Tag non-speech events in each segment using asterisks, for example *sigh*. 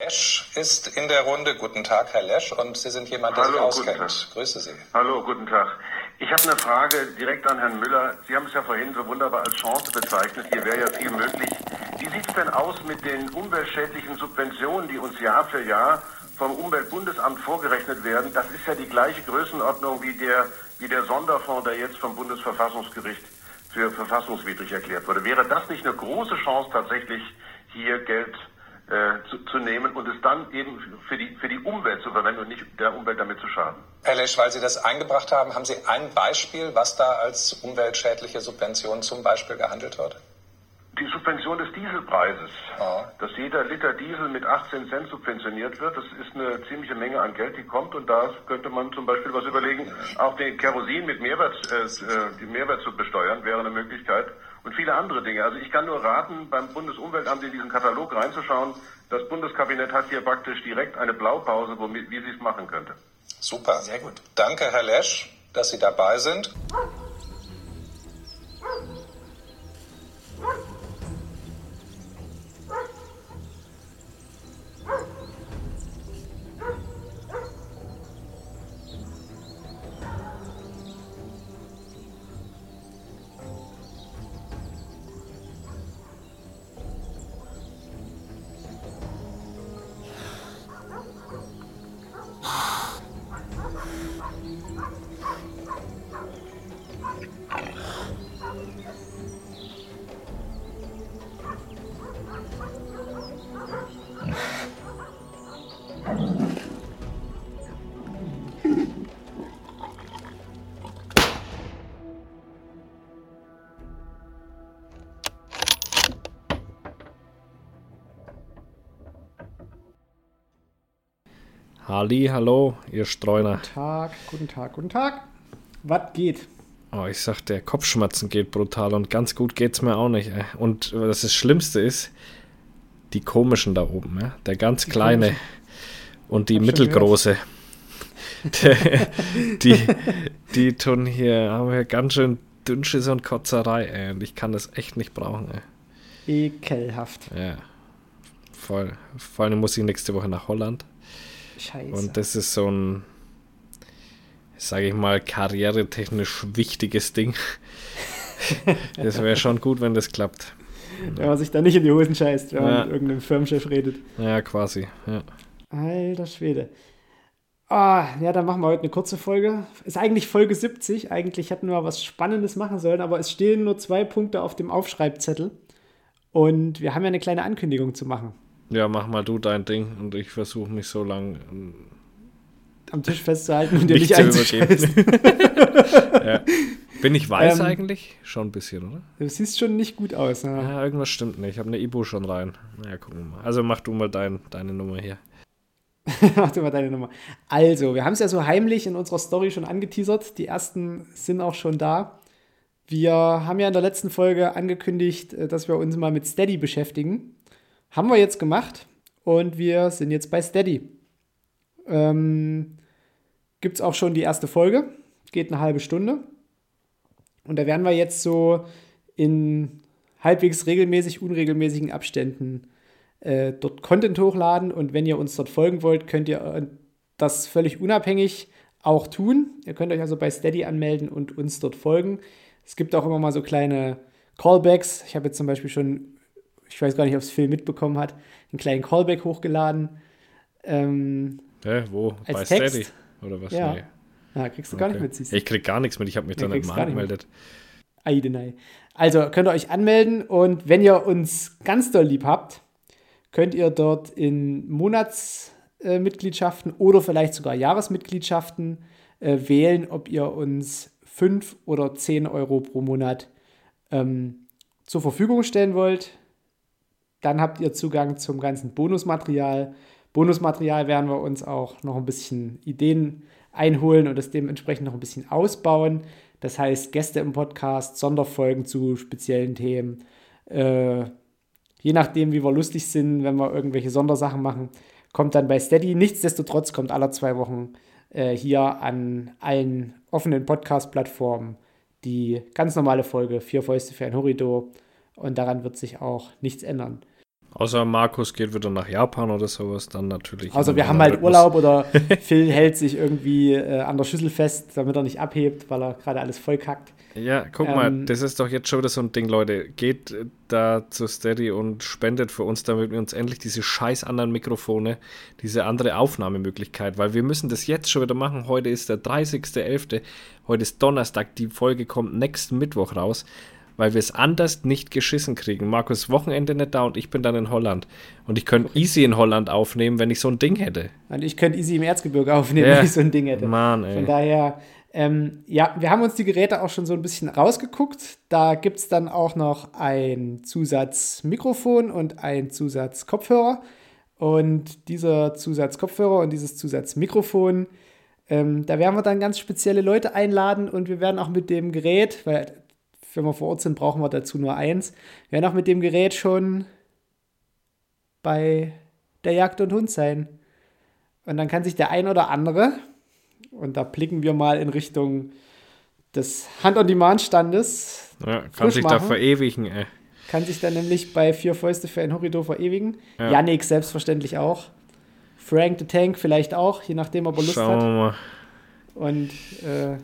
Lesch ist in der Runde. Guten Tag, Herr Lesch. Und Sie sind jemand, der Hallo, sich guten auskennt. Grüße Sie. Hallo, guten Tag. Ich habe eine Frage direkt an Herrn Müller. Sie haben es ja vorhin so wunderbar als Chance bezeichnet. Hier wäre ja viel möglich. Wie sieht es denn aus mit den umweltschädlichen Subventionen, die uns Jahr für Jahr vom Umweltbundesamt vorgerechnet werden? Das ist ja die gleiche Größenordnung wie der, wie der Sonderfonds, der jetzt vom Bundesverfassungsgericht für verfassungswidrig erklärt wurde. Wäre das nicht eine große Chance, tatsächlich hier Geld äh, zu, zu nehmen und es dann eben für die, für die Umwelt zu verwenden und nicht der Umwelt damit zu schaden? Herr Lesch, weil Sie das eingebracht haben, haben Sie ein Beispiel, was da als umweltschädliche Subvention zum Beispiel gehandelt wird? Die Subvention des Dieselpreises, Ja. dass jeder Liter Diesel mit 18 Cent subventioniert wird, das ist eine ziemliche Menge an Geld, die kommt und da könnte man zum Beispiel was überlegen, auch den Kerosin mit Mehrwert, äh, äh, die Mehrwert zu besteuern, wäre eine Möglichkeit und viele andere Dinge. Also ich kann nur raten, beim Bundesumweltamt in diesen Katalog reinzuschauen. Das Bundeskabinett hat hier praktisch direkt eine Blaupause, womit, wie sie es machen könnte. Super. Sehr gut. Danke, Herr Lesch, dass Sie dabei sind. Halli, hallo, ihr Streuner. Tag, guten Tag, guten Tag. Was geht? Oh, ich sag, der Kopfschmerzen geht brutal und ganz gut geht's mir auch nicht. Ey. Und was das Schlimmste ist, die komischen da oben, ja? der ganz kleine und die mittelgroße. Der- *laughs* die, *laughs* die tun hier, haben hier ganz schön Dünnschiss und Kotzerei, ey. Und ich kann das echt nicht brauchen, ey. Ekelhaft. Ja. Voll. Vor allem muss ich nächste Woche nach Holland. Scheiße. Und das ist so ein, sage ich mal, karrieretechnisch wichtiges Ding. *laughs* das wäre schon gut, wenn das klappt. wenn man sich da nicht in die Hosen scheißt, wenn Ja. man mit irgendeinem Firmenchef redet. Ja, quasi. Ja. Alter Schwede. Ah, ja, dann machen wir heute eine kurze Folge. Ist eigentlich Folge 70. Eigentlich hätten wir was Spannendes machen sollen, aber es stehen nur zwei Punkte auf dem Aufschreibzettel. Und wir haben ja eine kleine Ankündigung zu machen. Ja, mach mal du dein Ding und ich versuche mich so lang ähm, Am Tisch festzuhalten und dir nicht nicht übergeben. *laughs* ja. Bin ich weiß Ähm, eigentlich? Schon ein bisschen, oder? Du siehst schon nicht gut aus. Ne? Ja, irgendwas stimmt nicht. Ich habe eine Ibu schon rein. Na ja, gucken wir mal. Also mach du mal dein, deine Nummer hier. *laughs* Mach dir mal deine Nummer. Also, wir haben es ja so heimlich in unserer Story schon angeteasert. Die ersten sind auch schon da. Wir haben ja in der letzten Folge angekündigt, äh, dass wir uns mal mit Steady beschäftigen. Haben wir jetzt gemacht und wir sind jetzt bei Steady. Ähm, Gibt es auch schon die erste Folge. Geht eine halbe Stunde. Und da werden wir jetzt so in halbwegs regelmäßig, unregelmäßigen Abständen äh, dort Content hochladen und wenn ihr uns dort folgen wollt, könnt ihr äh, das völlig unabhängig auch tun. Ihr könnt euch also bei Steady anmelden und uns dort folgen. Es gibt auch immer mal so kleine Callbacks. Ich habe jetzt zum Beispiel schon, ich weiß gar nicht, ob es Phil mitbekommen hat, einen kleinen Callback hochgeladen. Ähm, Hä, wo? Als Bei Text? Steady? Oder was? Ja. Nee. ja, kriegst du gar nicht Okay. mit, siehst. Ich krieg gar nichts mit. Ich habe mich Nee, da nicht mal angemeldet. Eidenei. Also könnt ihr euch anmelden und wenn ihr uns ganz doll lieb habt, könnt ihr dort in Monatsmitgliedschaften oder vielleicht sogar Jahresmitgliedschaften äh, wählen, ob ihr uns 5 oder 10 Euro pro Monat ähm, zur Verfügung stellen wollt. Dann habt ihr Zugang zum ganzen Bonusmaterial. Bonusmaterial werden wir uns auch noch ein bisschen Ideen einholen und das dementsprechend noch ein bisschen ausbauen. Das heißt, Gäste im Podcast, Sonderfolgen zu speziellen Themen. Äh, je nachdem, wie wir lustig sind, wenn wir irgendwelche Sondersachen machen, kommt dann bei Steady. Nichtsdestotrotz kommt alle zwei Wochen äh, hier an allen offenen Podcast-Plattformen die ganz normale Folge Vier Fäuste für ein Horridor. Und daran wird sich auch nichts ändern. Außer Markus geht wieder nach Japan oder sowas, dann natürlich. Also wir haben halt Rhythmus. Urlaub oder *laughs* Phil hält sich irgendwie äh, an der Schüssel fest, damit er nicht abhebt, weil er gerade alles voll kackt. Ja, guck ähm, mal, das ist doch jetzt schon wieder so ein Ding, Leute. Geht da zu Steady und spendet für uns, damit wir uns endlich diese scheiß anderen Mikrofone, diese andere Aufnahmemöglichkeit, weil wir müssen das jetzt schon wieder machen. Heute ist der 30.11., heute ist Donnerstag, die Folge kommt nächsten Mittwoch raus weil wir es anders nicht geschissen kriegen. Markus Wochenende nicht da und ich bin dann in Holland. Und ich könnte easy in Holland aufnehmen, wenn ich so ein Ding hätte. Und ich könnte easy im Erzgebirge aufnehmen, ja. wenn ich so ein Ding hätte. Mann, ey. Von daher, ähm, ja, wir haben uns die Geräte auch schon so ein bisschen rausgeguckt. Da gibt es dann auch noch ein Zusatzmikrofon und ein Zusatzkopfhörer. Und dieser Zusatzkopfhörer und dieses Zusatzmikrofon, ähm, da werden wir dann ganz spezielle Leute einladen und wir werden auch mit dem Gerät, weil wenn wir vor Ort sind, brauchen wir dazu nur eins. Wir werden auch mit dem Gerät schon bei der Jagd und Hund sein. Und dann kann sich der ein oder andere, und da blicken wir mal in Richtung des Hand-on-Demand-Standes. Ja, kann sich machen. da verewigen, ey. Kann sich dann nämlich bei Vier Fäuste für ein Horridor verewigen. Ja. Yannick selbstverständlich auch. Frank the Tank vielleicht auch, je nachdem, ob er Lust Schauen hat. Mal. Und äh,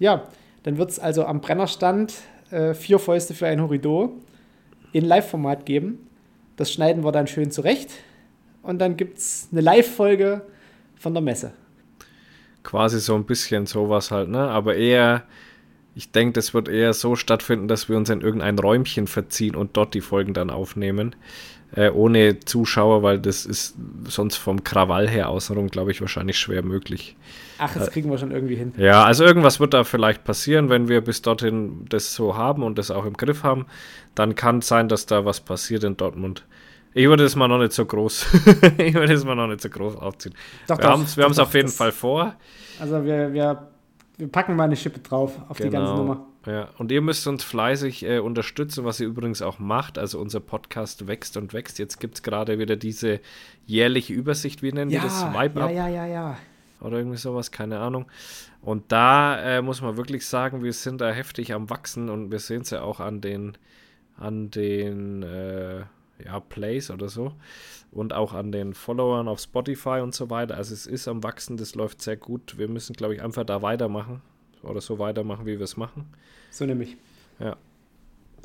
ja, dann wird es also am Brennerstand äh, vier Fäuste für ein Horridor in Live-Format geben. Das schneiden wir dann schön zurecht. Und dann gibt es eine Live-Folge von der Messe. Quasi so ein bisschen sowas halt, ne? Aber eher, ich denke, das wird eher so stattfinden, dass wir uns in irgendein Räumchen verziehen und dort die Folgen dann aufnehmen äh, ohne Zuschauer, weil das ist sonst vom Krawall her außenrum, glaube ich, wahrscheinlich schwer möglich. Ach, das äh, kriegen wir schon irgendwie hin. Ja, also irgendwas wird da vielleicht passieren, wenn wir bis dorthin das so haben und das auch im Griff haben. Dann kann es sein, dass da was passiert in Dortmund. Ich würde es mal noch nicht so groß. *laughs* ich würde es mal noch nicht so groß aufziehen. Doch, wir haben es auf jeden Fall vor. Also wir, wir, wir packen mal eine Schippe drauf auf genau. die ganze. Nummer. Ja, und ihr müsst uns fleißig äh, unterstützen, was ihr übrigens auch macht. Also unser Podcast wächst und wächst. Jetzt gibt es gerade wieder diese jährliche Übersicht, wie nennen ja, wir das? Vibe ja, ja, ja, ja. Oder irgendwie sowas, keine Ahnung. Und da äh, muss man wirklich sagen, wir sind da heftig am Wachsen und wir sehen es ja auch an den, an den äh, ja, Plays oder so und auch an den Followern auf Spotify und so weiter. Also es ist am Wachsen, das läuft sehr gut. Wir müssen, glaube ich, einfach da weitermachen oder so weitermachen, wie wir es machen. So nämlich. Ja.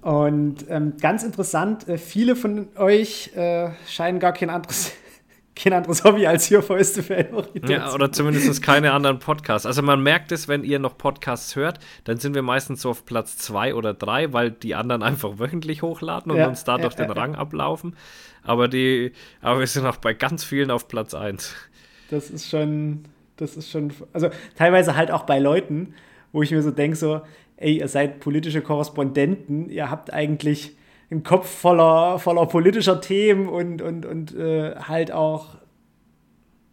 Und ähm, ganz interessant, äh, viele von euch äh, scheinen gar kein anderes, *laughs* kein anderes Hobby als hier Fäuste für Ja, oder zumindest keine anderen Podcasts. Also man merkt es, wenn ihr noch Podcasts hört, dann sind wir meistens so auf Platz zwei oder drei, weil die anderen *laughs* einfach wöchentlich hochladen und ja, uns dadurch ja, den ja, Rang ablaufen. Aber die, aber wir sind auch bei ganz vielen auf Platz eins. Das ist schon, das ist schon, also teilweise halt auch bei Leuten, wo ich mir so denke, so, ey, ihr seid politische Korrespondenten, ihr habt eigentlich einen Kopf voller, voller politischer Themen und, und, und äh, halt auch,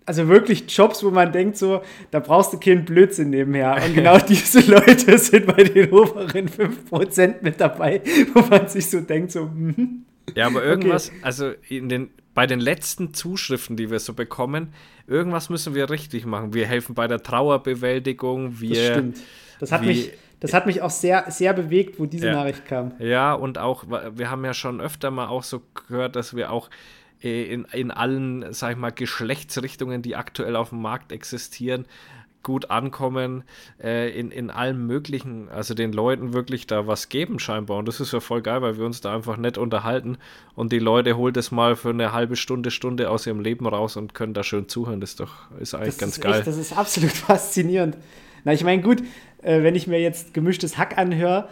also wirklich Jobs, wo man denkt, so, da brauchst du keinen Blödsinn nebenher. Und *laughs* genau diese Leute sind bei den oberen 5% mit dabei, wo man sich so denkt, so, hm. Ja, aber irgendwas, okay. also in den, bei den letzten Zuschriften, die wir so bekommen, irgendwas müssen wir richtig machen. Wir helfen bei der Trauerbewältigung, wir. Das stimmt das hat, mich, das hat mich auch sehr, sehr bewegt, wo diese ja, Nachricht kam. Ja, und auch, wir haben ja schon öfter mal auch so gehört, dass wir auch äh, in, in allen, sag ich mal, Geschlechtsrichtungen, die aktuell auf dem Markt existieren, gut ankommen, äh, in, in allem Möglichen, also den Leuten wirklich da was geben scheinbar. Und das ist ja voll geil, weil wir uns da einfach nett unterhalten und die Leute holt es mal für eine halbe Stunde, Stunde aus ihrem Leben raus und können da schön zuhören. Das ist doch, ist eigentlich das ganz ist geil. Echt, das ist absolut *laughs* faszinierend. Na, ich meine, gut, äh, wenn ich mir jetzt gemischtes Hack anhöre,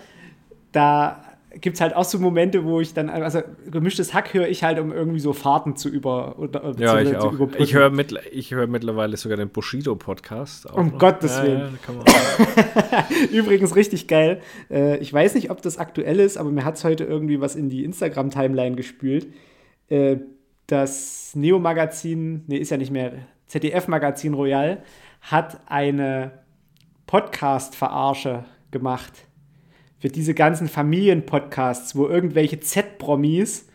da gibt es halt auch so Momente, wo ich dann, also gemischtes Hack höre ich halt, um irgendwie so Fahrten zu über oder, äh, ja, zu, ich auch. Ich höre mit, hör mittlerweile sogar den Bushido-Podcast. Um noch. Gottes Willen. Ja, *laughs* Übrigens richtig geil. Äh, ich weiß nicht, ob das aktuell ist, aber mir hat es heute irgendwie was in die Instagram-Timeline gespült. Äh, das Neo-Magazin, nee, ist ja nicht mehr, ZDF-Magazin Royal, hat eine Podcast-Verarsche gemacht. Für diese ganzen Familienpodcasts, wo irgendwelche Z-Promis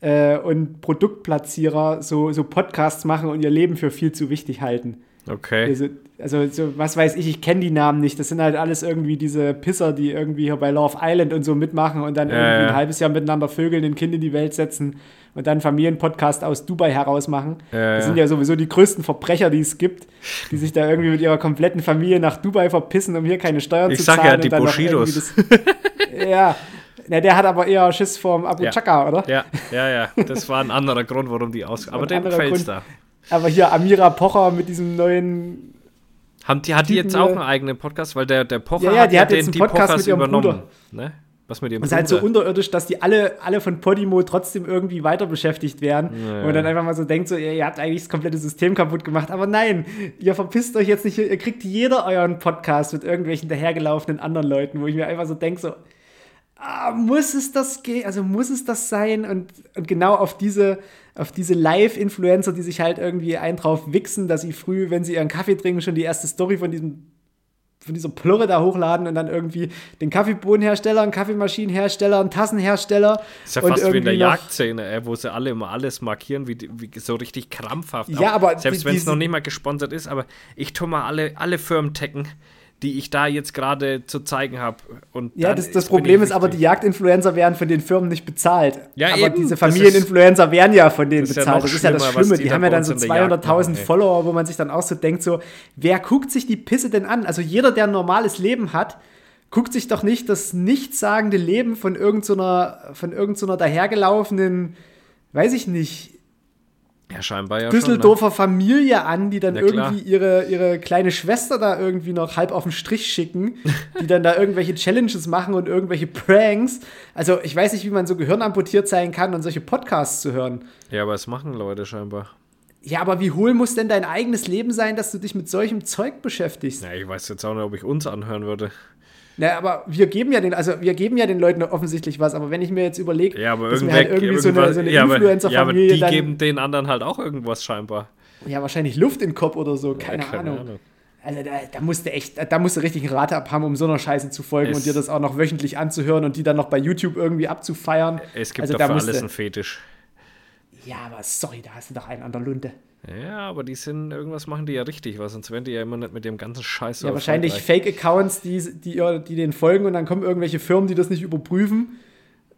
äh, und Produktplatzierer so, so Podcasts machen und ihr Leben für viel zu wichtig halten. Okay. Also, also so, was weiß ich, ich kenne die Namen nicht. Das sind halt alles irgendwie diese Pisser, die irgendwie hier bei Love Island und so mitmachen und dann Ja, irgendwie ja. ein halbes Jahr miteinander vögeln, ein Kind in die Welt setzen und dann Familienpodcast aus Dubai herausmachen. Ja, das ja. sind ja sowieso die größten Verbrecher, die es gibt, die sich da irgendwie mit ihrer kompletten Familie nach Dubai verpissen, um hier keine Steuern Ich zu sag zahlen. ja, und die dann noch Bushidos. ja. Na, der hat aber eher Schiss vorm Abu Ja. Chaka, oder? Ja, ja, ja. Das war ein anderer Grund, warum die aus. Aber dem gefällt's Grund. da. Aber hier Amira Pocher mit diesem neuen Haben die, hat die jetzt auch einen eigenen Podcast? Weil der, der Pocher Ja, ja, hat die ja hat jetzt den, einen die Podcast Pochers übernommen. Ne? Was mit ihrem Und es ist halt so unterirdisch, dass die alle, alle von Podimo trotzdem irgendwie weiter beschäftigt werden. Und man dann einfach mal so denkt, so, ihr, ihr habt eigentlich das komplette System kaputt gemacht. Aber nein, ihr verpisst euch jetzt nicht. Ihr kriegt jeder euren Podcast mit irgendwelchen dahergelaufenen anderen Leuten, wo ich mir einfach so denke, so, ah, muss es das gehen? Also muss es das sein? Und, und genau auf diese, auf diese Live-Influencer, die sich halt irgendwie einen drauf wichsen, dass sie früh, wenn sie ihren Kaffee trinken, schon die erste Story von diesem von dieser Plurre da hochladen und dann irgendwie den Kaffeebohnenhersteller, einen Kaffeemaschinenhersteller, einen Tassenhersteller. ist ja fast wie in der Jagdszene, ey, wo sie alle immer alles markieren, wie, wie so richtig krampfhaft. Ja, Auch aber Selbst wenn es noch nicht mal gesponsert ist, aber ich tue mal alle, alle Firmen taggen, die ich da jetzt gerade zu zeigen habe. Ja, das, das Problem ist aber, die. Jagdinfluencer werden von den Firmen nicht bezahlt. Ja, aber eben, diese Familieninfluencer werden ja von denen ja bezahlt. noch das ist ja das Schlimme. die Die haben ja dann so in der Jagd 200.000 machen, ey. Follower, wo man sich dann auch so denkt, so, wer guckt sich die Pisse denn an? Also jeder, der ein normales Leben hat, guckt sich doch nicht das nichtssagende Leben von irgendeiner, von irgendeiner dahergelaufenen, weiß ich nicht, Ja, scheinbar ja Düsseldorfer Familie an, die dann Ja, irgendwie ihre, ihre kleine Schwester da irgendwie noch halb auf den Strich schicken, die dann da irgendwelche Challenges machen und irgendwelche Pranks. Also ich weiß nicht, wie man so gehirnamputiert sein kann und solche Podcasts zu hören. Schon. Ja, aber es machen Leute scheinbar. Ja, aber wie hohl muss denn dein eigenes Leben sein, dass du dich mit solchem Zeug beschäftigst? Ja, ich weiß jetzt auch nicht, ob ich uns anhören würde. Na, aber wir geben ja den, also wir geben ja den Leuten offensichtlich was, aber wenn ich mir jetzt überlege, Ja, aber dass irgendwer, halt irgendwie so eine, so eine ja, aber, ja, aber Influencer-Familie die geben den anderen halt auch irgendwas scheinbar. ja wahrscheinlich Luft in den Kopf oder so, keine, Ja, keine Ahnung. Ahnung. Also da, da musst du echt, da musst du richtig einen Rate abhaben, um so einer Scheiße zu folgen Es- und dir das auch noch wöchentlich anzuhören und die dann noch bei YouTube irgendwie abzufeiern. Es gibt also doch da alles einen Fetisch. Ja, aber sorry, da hast du doch einen an der Lunte. Ja, aber die sind, irgendwas machen die ja richtig, weil sonst wären die ja immer nicht mit dem ganzen Scheiß Ja, wahrscheinlich. Fake-Accounts, die, die, die den folgen und dann kommen irgendwelche Firmen, die das nicht überprüfen.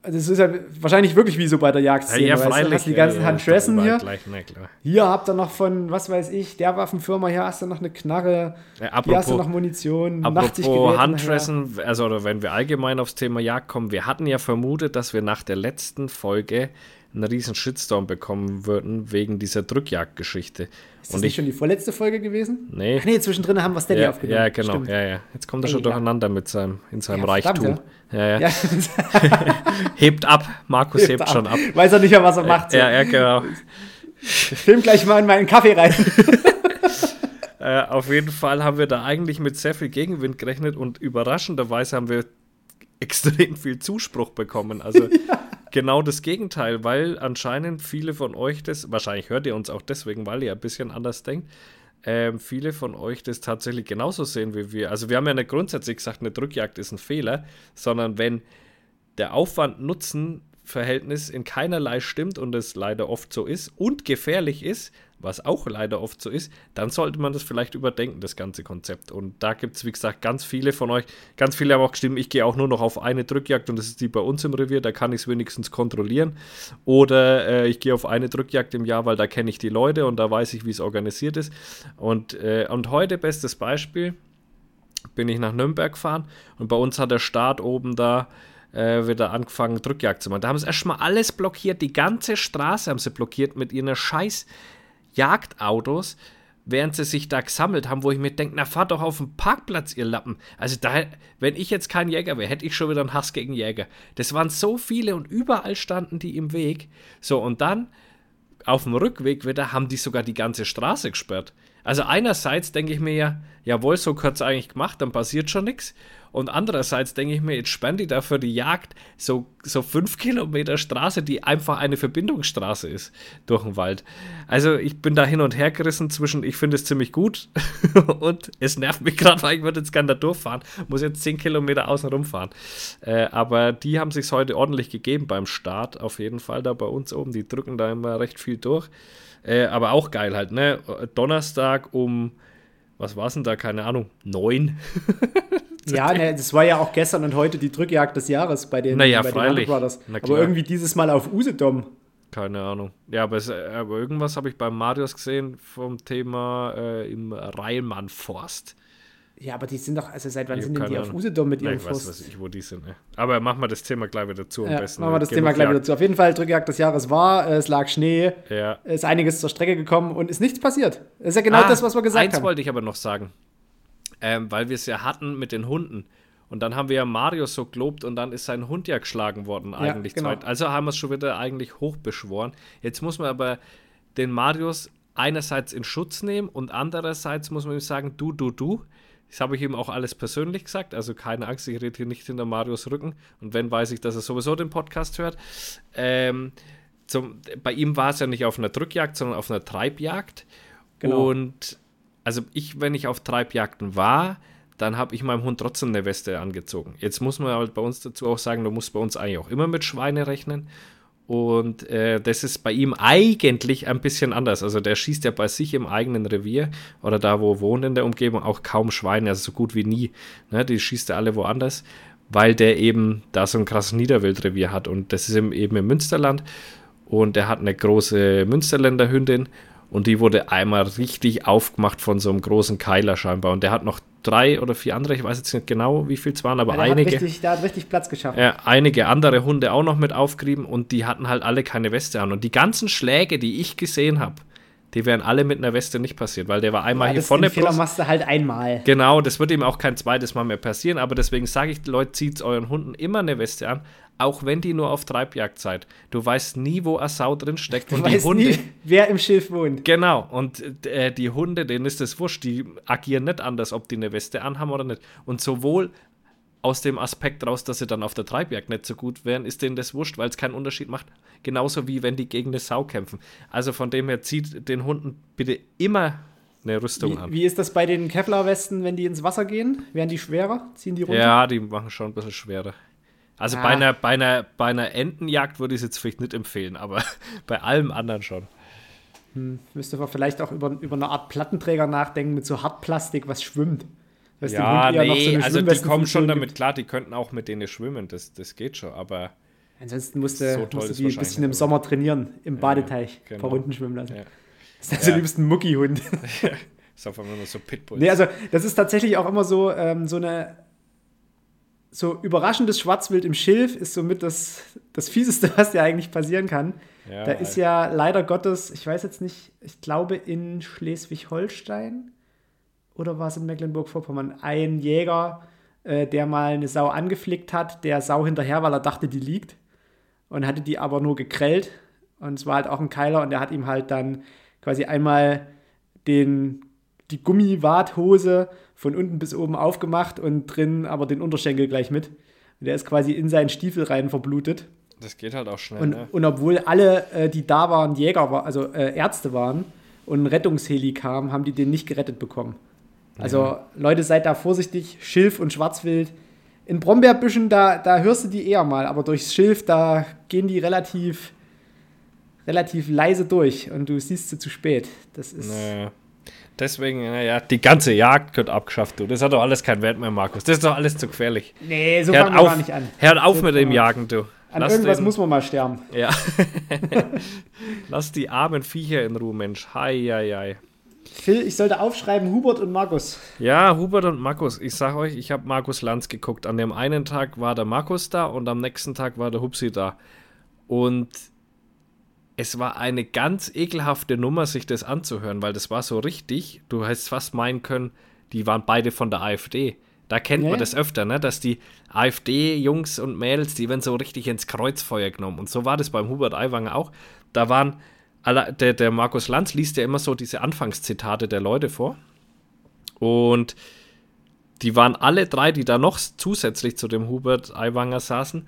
Also es ist ja wahrscheinlich wirklich wie so bei der Ja, Jagdszene. ja, weißt du? freilich. Hast die ganzen ja, ja, Handschressen hier. Gleich, na. Hier habt ihr noch von, was weiß ich, der Waffenfirma, hier hast du noch eine Knarre, Ja, hier hast du apropos- noch Munition, Apropos Handfressen, also oder wenn wir allgemein aufs Thema Jagd kommen, wir hatten ja vermutet, dass wir nach der letzten Folge einen riesen Shitstorm bekommen würden wegen dieser Drückjagdgeschichte. Ist das Und nicht ich, schon die vorletzte Folge gewesen? nee, Ach nee, zwischendrin haben wir Steady ja, aufgenommen. ja, genau, Stimmt. ja, ja. Jetzt kommt er Ey, schon ja. durcheinander mit seinem, in seinem Ja, Reichtum. Ja, ja. Ja. *laughs* Hebt ab, Markus hebt, schon ab. Weiß er nicht mehr, was er macht. So. Ja, ja, genau. Ich film gleich mal in meinen Kaffee rein. *laughs* Äh, auf jeden Fall haben wir da eigentlich mit sehr viel Gegenwind gerechnet und überraschenderweise haben wir extrem viel Zuspruch bekommen. Also *laughs* genau das Gegenteil, weil anscheinend viele von euch das, wahrscheinlich hört ihr uns auch deswegen, weil ihr ein bisschen anders denkt, ähm, viele von euch das tatsächlich genauso sehen wie wir. Also wir haben ja nicht grundsätzlich gesagt, eine Drückjagd ist ein Fehler, sondern wenn der Aufwand-Nutzen-Verhältnis in keinerlei stimmt und es leider oft so ist und gefährlich ist, was auch leider oft so ist, dann sollte man das vielleicht überdenken, das ganze Konzept. Und da gibt es, wie gesagt, ganz viele von euch, ganz viele haben auch gestimmt, ich gehe auch nur noch auf eine Drückjagd und das ist die bei uns im Revier, da kann ich es wenigstens kontrollieren. Oder äh, ich gehe auf eine Drückjagd im Jahr, weil da kenne ich die Leute und da weiß ich, wie es organisiert ist. Und, äh, und heute bestes Beispiel, bin ich nach Nürnberg gefahren und bei uns hat der Staat oben da äh, wieder angefangen, Drückjagd zu machen. Da haben sie erstmal alles blockiert, die ganze Straße haben sie blockiert mit ihren scheiß Jagdautos, während sie sich da gesammelt haben, wo ich mir denke, na fahrt doch auf den Parkplatz, ihr Lappen. Also da, wenn ich jetzt kein Jäger wäre, hätte ich schon wieder einen Hass gegen Jäger. Das waren so viele und überall standen die im Weg. So, und dann auf dem Rückweg wieder haben die sogar die ganze Straße gesperrt. Also einerseits denke ich mir ja, jawohl, so kurz eigentlich gemacht, dann passiert schon nichts. Und andererseits denke ich mir, jetzt sperren die dafür die Jagd so, so fünf Kilometer Straße, die einfach eine Verbindungsstraße ist durch den Wald. Also ich bin da hin und her gerissen zwischen, ich finde es ziemlich gut *laughs* und es nervt mich gerade, weil ich würde jetzt gerne da durchfahren, muss jetzt zehn Kilometer außen rumfahren. Äh, aber die haben sich heute ordentlich gegeben beim Start, auf jeden Fall da bei uns oben. Die drücken da immer recht viel durch. Äh, aber auch geil halt, ne? Donnerstag um was war es denn da? Keine Ahnung, neun? *laughs* ja, ne, das war ja auch gestern und heute die Drückjagd des Jahres bei den, naja, bei freilich. den Brothers. Aber irgendwie dieses Mal auf Usedom. Keine Ahnung. Ja, aber, es, aber irgendwas habe ich bei Marius gesehen vom Thema äh, im Rheinmann-Forst. Ja, aber die sind doch, also seit wann sind denn die Ahnung. auf Usedom mit ihrem ja, ich Weiß, weiß ich, wo die sind. Ne? Aber machen wir das Thema gleich wieder zu. Ja, machen wir das Thema gleich wieder zu. Auf jeden Fall, Drückjagd des Jahres war, es lag Schnee, ja. ist einiges zur Strecke gekommen und ist nichts passiert. Das ist ja genau ah, das, was wir gesagt eins haben. Eins wollte ich aber noch sagen, ähm, weil wir es ja hatten mit den Hunden. Und dann haben wir ja Marius so gelobt und dann ist sein Hund ja geschlagen worden eigentlich. Ja, genau. Also haben wir es schon wieder eigentlich hochbeschworen. Jetzt muss man aber den Marius einerseits in Schutz nehmen und andererseits muss man ihm sagen, du, du, du. Das habe ich ihm auch alles persönlich gesagt. Also keine Angst, ich rede hier nicht hinter Marius Rücken. Und wenn, weiß ich, dass er sowieso den Podcast hört. Ähm, zum, bei ihm war es ja nicht auf einer Drückjagd, sondern auf einer Treibjagd. Genau. Und also ich, wenn ich auf Treibjagden war, dann habe ich meinem Hund trotzdem eine Weste angezogen. Jetzt muss man halt bei uns dazu auch sagen, du musst bei uns eigentlich auch immer mit Schweine rechnen. Und äh, das ist bei ihm eigentlich ein bisschen anders. Also der schießt ja bei sich im eigenen Revier oder da, wo er wohnt in der Umgebung, auch kaum Schweine, also so gut wie nie. Ne? Die schießt er alle woanders, weil der eben da so ein krasses Niederwildrevier hat. Und das ist eben im Münsterland. Und er hat eine große Münsterländer Hündin und die wurde einmal richtig aufgemacht von so einem großen Keiler scheinbar. Und der hat noch drei oder vier andere, ich weiß jetzt nicht genau, wie viel es waren, aber ja, der einige. Hat richtig, der hat richtig Platz geschafft. Ja, einige andere Hunde auch noch mit aufgerieben und die hatten halt alle keine Weste an. Und die ganzen Schläge, die ich gesehen habe, die wären alle mit einer Weste nicht passiert, weil der war einmal ja, hier vorne. Fehler machst du halt einmal. Genau, das wird ihm auch kein zweites Mal mehr passieren, aber deswegen sage ich, Leute, zieht euren Hunden immer eine Weste an, auch wenn die nur auf Treibjagd seid. Du weißt nie, wo eine Sau drin steckt. Und die Hunde, nie, wer im Schiff wohnt. Genau, und äh, die Hunde, denen ist das wurscht, die agieren nicht anders, ob die eine Weste anhaben oder nicht. Und sowohl aus dem Aspekt raus, dass sie dann auf der Treibjagd nicht so gut wären, ist denen das wurscht, weil es keinen Unterschied macht. Genauso wie wenn die gegen eine Sau kämpfen. Also von dem her zieht den Hunden bitte immer eine Rüstung wie, an. Wie ist das bei den Kevlar-Westen, wenn die ins Wasser gehen? Werden die schwerer? Ziehen die runter? Ja, die machen schon ein bisschen schwerer. Also ah. bei, einer, bei, einer, bei einer Entenjagd würde ich es jetzt vielleicht nicht empfehlen, aber *laughs* bei allem anderen schon. Hm, müsste man vielleicht auch über, über eine Art Plattenträger nachdenken mit so Hartplastik, was schwimmt. Dass ja, nee, so also die kommen schon damit klar, die könnten auch mit denen schwimmen, das, das geht schon, aber. Ansonsten musste, so musste die ein bisschen im Sommer trainieren, im Badeteich, ja, genau. ein paar Runden schwimmen lassen. Ja. Das ist also ja. liebst ein Muckihund. *laughs* Ja, ist auf einmal nur so Pitbull. Nee, also das ist tatsächlich auch immer so, ähm, so eine so überraschendes Schwarzwild im Schilf ist somit das, das Fieseste, was dir eigentlich passieren kann. Ja, da ist ja leider Gottes, ich weiß jetzt nicht, ich glaube in Schleswig-Holstein oder war es in Mecklenburg-Vorpommern, ein Jäger, äh, der mal eine Sau angeflickt hat, der Sau hinterher, weil er dachte, die liegt. Und hatte die aber nur gekrellt. Und es war halt auch ein Keiler und der hat ihm halt dann quasi einmal den, die Gummiwarthose von unten bis oben aufgemacht und drin aber den Unterschenkel gleich mit. Und der ist quasi in seinen Stiefel rein verblutet. Das geht halt auch schnell. Und, ne? und obwohl alle, äh, die da waren, Jäger, also äh, Ärzte waren und ein Rettungsheli kam, haben die den nicht gerettet bekommen. Also ja. Leute, seid da vorsichtig. Schilf und Schwarzwild. In Brombeerbüschen, da, da hörst du die eher mal, aber durchs Schilf, da gehen die relativ, relativ leise durch und du siehst sie zu spät. Das ist. Naja. Deswegen, naja, die ganze Jagd wird abgeschafft, du. Das hat doch alles keinen Wert mehr, Markus. Das ist doch alles zu gefährlich. Nee, so fangen wir gar nicht an. Hört auf mit dem Jagen, du. An Lass irgendwas den, muss man mal sterben. Ja. *laughs* Lass die armen Viecher in Ruhe, Mensch. Hei, hei, hei. Phil, ich sollte aufschreiben, Hubert und Markus. Ja, Hubert und Markus. Ich sag euch, ich habe Markus Lanz geguckt. An dem einen Tag war der Markus da und am nächsten Tag war der Hupsi da. Und es war eine ganz ekelhafte Nummer, sich das anzuhören, weil das war so richtig. Du hättest fast meinen können, die waren beide von der AfD. Da kennt ja, man das öfter, ne? dass die AfD-Jungs und Mädels, die werden so richtig ins Kreuzfeuer genommen. Und so war das beim Hubert Aiwanger auch. Da waren der, der Markus Lanz liest ja immer so diese Anfangszitate der Leute vor. Und die waren alle drei, die da noch zusätzlich zu dem Hubert Aiwanger saßen,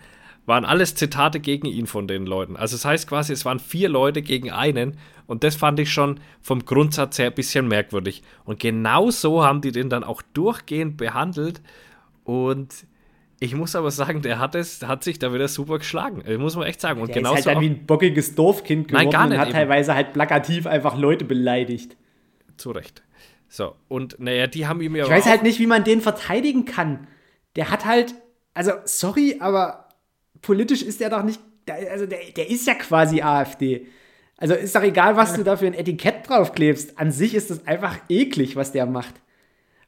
waren alles Zitate gegen ihn von den Leuten. Also das heißt quasi, es waren vier Leute gegen einen und das fand ich schon vom Grundsatz her ein bisschen merkwürdig. Und genau so haben die den dann auch durchgehend behandelt und ich muss aber sagen, der hat es, hat sich da wieder super geschlagen. Das muss man echt sagen. Und der ist halt dann wie ein bockiges Dorfkind geworden Nein, gar nicht und hat eben. teilweise halt plakativ einfach Leute beleidigt. Zu Recht. So, und naja, die haben ihm ja. Ich weiß halt nicht, wie man den verteidigen kann. Der hat halt, also sorry, aber politisch ist der doch nicht, also der, der ist ja quasi AfD. Also ist doch egal, was du da für ein Etikett draufklebst. An sich ist das einfach eklig, was der macht.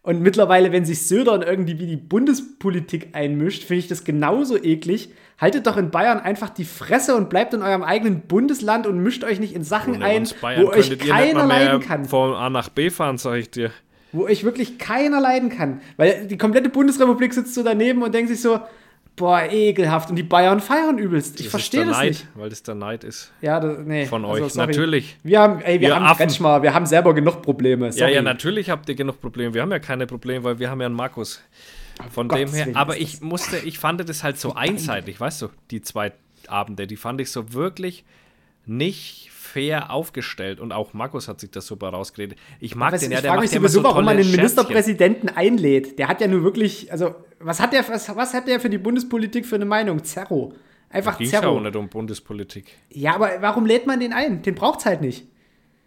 Und mittlerweile, wenn sich Söder irgendwie wie die Bundespolitik einmischt, finde ich das genauso eklig. Haltet doch in Bayern einfach die Fresse und bleibt in eurem eigenen Bundesland und mischt euch nicht in Sachen Ohne ein, wo euch keiner leiden kann. Von A nach B fahren, sag ich dir. Wo euch wirklich keiner leiden kann. Weil die komplette Bundesrepublik sitzt so daneben und denkt sich so, boah, ekelhaft. Und die Bayern feiern übelst. Ich verstehe das Neid, nicht. weil das der Neid ist. Ja, das, nee. Von also, euch, sorry. natürlich. Wir haben, ey, wir Ihr haben. Kretschmer, wir haben selber genug Probleme. Ja, Sorry. ja, natürlich habt ihr genug Probleme. Wir haben ja keine Probleme, weil wir haben ja einen Markus. Von dem Gottes her, aber ich musste, ich fand das halt so einseitig, weißt du, die zwei Abende, die fand ich so wirklich nicht fair aufgestellt und auch Markus hat sich das super rausgeredet. Ich mag Was, den ich ja, der macht mich ja immer sowieso, so warum man den Scherzchen. Ministerpräsidenten einlädt. Der hat ja nur wirklich, also, was hat der, was, was hat der für die Bundespolitik für eine Meinung? Zerro. Einfach ja Zerro. auch nicht um Bundespolitik. Ja, aber warum lädt man den ein? Den braucht's halt nicht.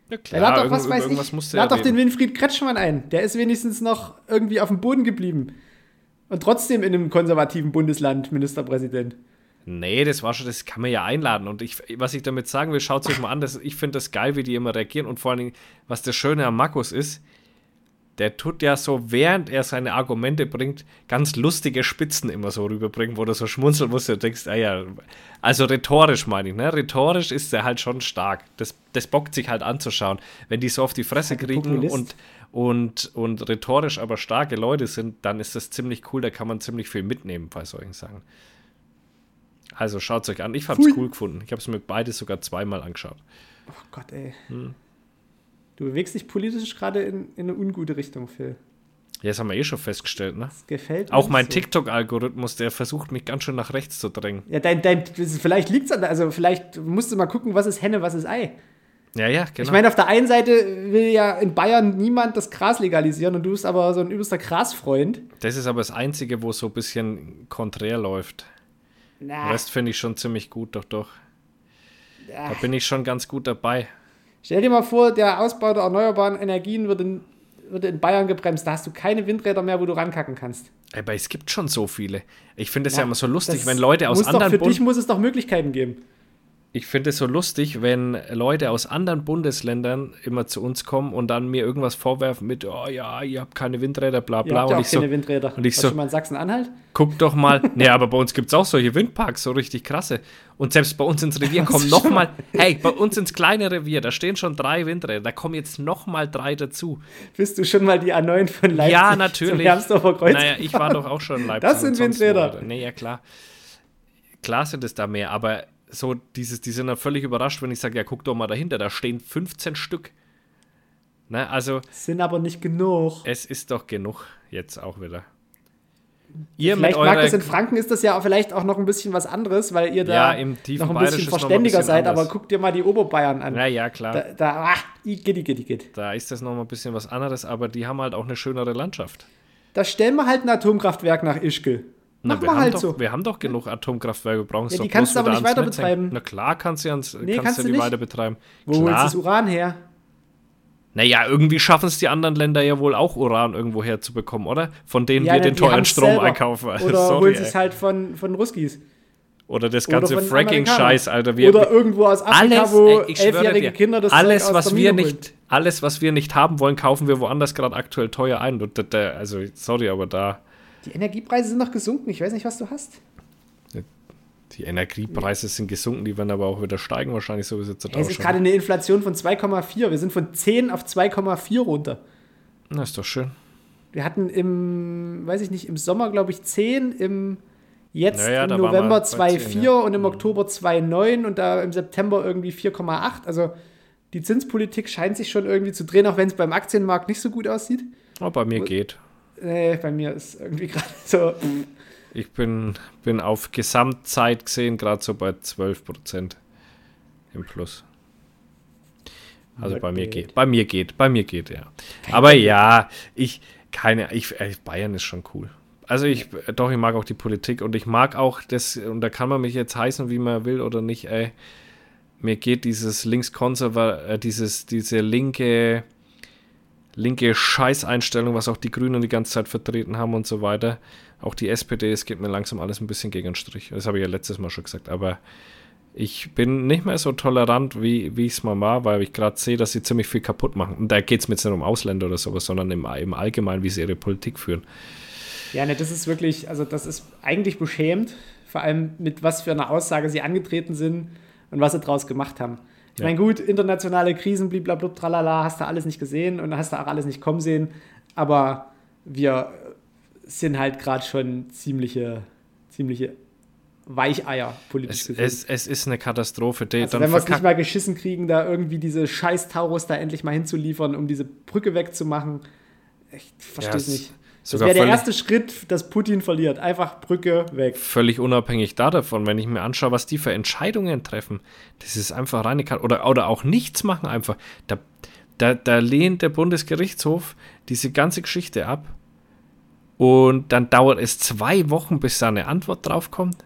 Ja klar, lad doch, was weiß ich, er lad doch den. Winfried Kretschmann ein. Der ist wenigstens noch irgendwie auf dem Boden geblieben. Und trotzdem in einem konservativen Bundesland Ministerpräsident. Nee, das war schon, das kann man ja einladen. Und ich, was ich damit sagen will, schaut es euch mal an. Das, ich finde das geil, wie die immer reagieren. Und vor allen Dingen, was das Schöne am Markus ist, der tut ja so, während er seine Argumente bringt, ganz lustige Spitzen immer so rüberbringen, wo du so schmunzeln musst und denkst, ah ja, also rhetorisch meine ich, ne? Rhetorisch ist er halt schon stark. Das, das bockt sich halt anzuschauen. Wenn die so auf die Fresse kriegen und, und, und rhetorisch aber starke Leute sind, dann ist das ziemlich cool, da kann man ziemlich viel mitnehmen bei solchen Sachen. Also schaut es euch an. Ich habe es cool gefunden. Ich habe es mir beide sogar zweimal angeschaut. Oh Gott, ey. Hm. Du bewegst dich politisch gerade in, in eine ungute Richtung, Phil. Ja, das haben wir eh schon festgestellt, ne? Das gefällt mir Auch mein so. TikTok-Algorithmus, der versucht mich ganz schön nach rechts zu drängen. Ja, dein, dein, vielleicht liegt's an, also vielleicht musst du mal gucken, was ist Henne, was ist Ei. Ja, ja, genau. Ich meine, auf der einen Seite will ja in Bayern niemand das Gras legalisieren und du bist aber so ein übelster Grasfreund. das ist aber das Einzige, wo so ein bisschen konträr läuft. Den Na, Rest finde ich schon ziemlich gut, doch, doch. ja. Da bin ich schon ganz gut dabei. Stell dir mal vor, der Ausbau der erneuerbaren Energien würde in, würde in Bayern gebremst. Da hast du keine Windräder mehr, wo du rankacken kannst. Aber es gibt schon so viele. Ich finde es ja, Ja, immer so lustig, wenn Leute aus muss doch, anderen Für dich Bund muss es doch Möglichkeiten geben. Ich finde es so lustig, wenn Leute aus anderen Bundesländern immer zu uns kommen und dann mir irgendwas vorwerfen mit, oh ja, ihr habt keine Windräder, bla Ihr bla. habt ja Und auch ich so, keine Windräder. und ich Warst so- schon mal in Sachsen-Anhalt? guck doch mal. *laughs* nee, aber bei uns gibt es auch solche Windparks, so richtig krasse. Und selbst bei uns ins Revier kommen noch mal, *laughs* hey, bei uns ins kleine Revier, da stehen schon drei Windräder, da kommen jetzt noch mal drei dazu. Bist du schon mal die A9 von Leipzig ja, natürlich. Naja, ich war doch auch schon in Leipzig. Das sind Windräder. Nee, ja, klar. Klar sind es da mehr, aber so dieses, die sind dann völlig überrascht, wenn ich sage, ja, guck doch mal dahinter, da stehen 15 Stück. Ne, also, Sind aber nicht genug. es ist doch genug jetzt auch wieder. Ihr Vielleicht mag das in Franken ist das ja vielleicht auch noch ein bisschen was anderes, weil ihr da Ja, noch ein Bayerisch bisschen ein verständiger bisschen seid, anders. aber guck dir mal die Oberbayern an. Ja, ja, klar. Da, Da, da ah, gitti, gitti, gitti. ist das noch mal ein bisschen was anderes, aber die haben halt auch eine schönere Landschaft. Da stellen wir halt ein Atomkraftwerk nach Ischgl. Na, wir, wir haben halt doch, so. wir haben doch genug Atomkraftwerke, wir brauchen es Ja, doch die kannst du aber nicht Netz weiter hängen. betreiben. Na klar, kannst du, ans, Nee, kannst kannst du die nicht. weiter betreiben. Wo holst du Klar. das Uran her? Naja, irgendwie schaffen es die anderen Länder ja wohl auch Uran irgendwo herzubekommen, oder? Von denen wir Ja, den die teuren Strom selber. einkaufen. *laughs* Oder Sorry, holen sie ey. es halt von, von Ruskis. Oder das ganze Fracking-Scheiß. Alter. Wir, Oder irgendwo aus Afrika, alles, wo ey, elfjährige dir, Kinder das alles, Zeug aus was der wir holen. nicht, alles, was wir nicht haben wollen, kaufen wir woanders gerade aktuell teuer ein. Also, sorry, aber da Die Energiepreise sind noch gesunken. Ich weiß nicht, was du hast. die Energiepreise sind gesunken, die werden aber auch wieder steigen, wahrscheinlich so wie es jetzt es ist gerade eine Inflation von 2,4. Wir sind von 10 auf 2,4 runter. Na, ist doch schön. Wir hatten im, weiß ich nicht, im Sommer, glaube ich, 10, im jetzt Ja, ja, im November wir bei 2,4 10, ja. Mhm. und im Oktober 2,9 und da im September irgendwie 4,8. Also die Zinspolitik scheint sich schon irgendwie zu drehen, auch wenn es beim Aktienmarkt nicht so gut aussieht. Aber bei mir geht. Äh, bei mir ist irgendwie *laughs* gerade so. Ich bin, bin auf Gesamtzeit gesehen gerade so bei 12 Prozent im Plus. Also bei mir geht. geht, bei mir geht, bei mir geht, ja. Aber ja, ich, keine, ich, äh, Bayern ist schon cool. Also ich, doch, ich mag auch die Politik und ich mag auch das, und da kann man mich jetzt heißen, wie man will oder nicht, ey. Mir geht dieses linkskonserva, äh, dieses, diese linke linke Scheißeinstellung, was auch die Grünen die ganze Zeit vertreten haben und so weiter. Auch die SPD, es geht mir langsam alles ein bisschen gegen den Strich. Das habe ich ja letztes Mal schon gesagt, aber ich bin nicht mehr so tolerant, wie, wie ich es mal war, weil ich gerade sehe, dass sie ziemlich viel kaputt machen. Und da geht es mir jetzt nicht um Ausländer oder sowas, sondern im, im Allgemeinen, wie sie ihre Politik führen. Ja, ne, das ist wirklich, also das ist eigentlich beschämend, vor allem mit was für einer Aussage sie angetreten sind und was sie daraus gemacht haben. Ich ja. meine, gut, internationale Krisen, blablabla, tralala, hast du alles nicht gesehen und hast du auch alles nicht kommen sehen, aber wir sind halt gerade schon ziemliche, ziemliche Weicheier politisch es, es, es, ist eine Katastrophe. Die also wenn wir es nicht mal geschissen kriegen, da irgendwie diese scheiß Taurus da endlich mal hinzuliefern, um diese Brücke wegzumachen, ich verstehe es nicht. Das wäre der erste Schritt, dass Putin verliert. Einfach Brücke weg. Völlig unabhängig davon, wenn ich mir anschaue, was die für Entscheidungen treffen. Das ist einfach reine Karte. Oder, oder auch nichts machen einfach. Da, da, da lehnt der Bundesgerichtshof diese ganze Geschichte ab. Und dann dauert es zwei Wochen, bis da eine Antwort drauf kommt.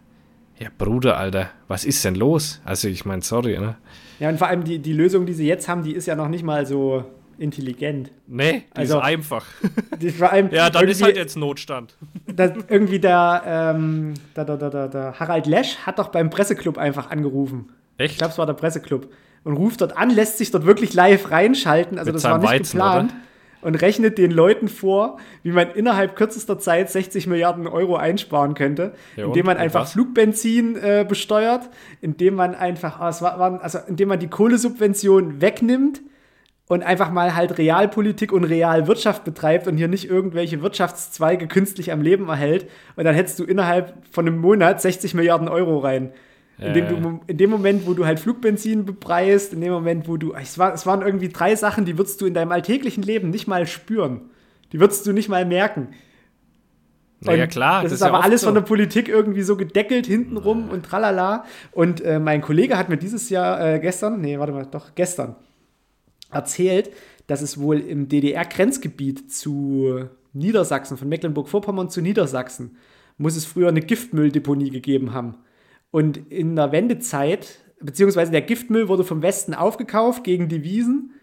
Ja, Bruder, Alter, was ist denn los? Also, ich meine, sorry, ne? Ja, und vor allem die, die Lösung, die sie jetzt haben, die ist ja noch nicht mal so intelligent. Nee, die also, ist einfach. Die vor allem *laughs* ja, dann ist halt jetzt Notstand. Das, irgendwie der, ähm, der, der, der, der Harald Lesch hat doch beim Presseclub einfach angerufen. Echt? Ich glaube, es war der Presseclub. Und ruft dort an, lässt sich dort wirklich live reinschalten. Also Mit das war nicht Weizen, geplant. Oder? Und rechnet den Leuten vor, wie man innerhalb kürzester Zeit 60 Milliarden Euro einsparen könnte, ja, indem man einfach was? Flugbenzin äh, besteuert, indem man einfach, oh, es war, waren, also indem man die Kohlesubvention wegnimmt, und einfach mal halt Realpolitik und Realwirtschaft betreibt und hier nicht irgendwelche Wirtschaftszweige künstlich am Leben erhält und dann hättest du innerhalb von einem Monat 60 Milliarden Euro rein. In dem, du, in dem Moment, wo du halt Flugbenzin bepreist, in dem Moment, wo du. Es, war, es waren irgendwie drei Sachen, die würdest du in deinem alltäglichen Leben nicht mal spüren. Die würdest du nicht mal merken. Naja, klar. Das, das ist, ist aber alles so. von der Politik irgendwie so gedeckelt hintenrum und tralala. Und äh, mein Kollege hat mir dieses Jahr, äh, gestern, nee, warte mal, doch, gestern, erzählt, dass es wohl im DDR-Grenzgebiet zu Niedersachsen, von Mecklenburg-Vorpommern zu Niedersachsen, muss es früher eine Giftmülldeponie gegeben haben. Und in der Wendezeit, beziehungsweise der Giftmüll wurde vom Westen aufgekauft gegen die Wiesen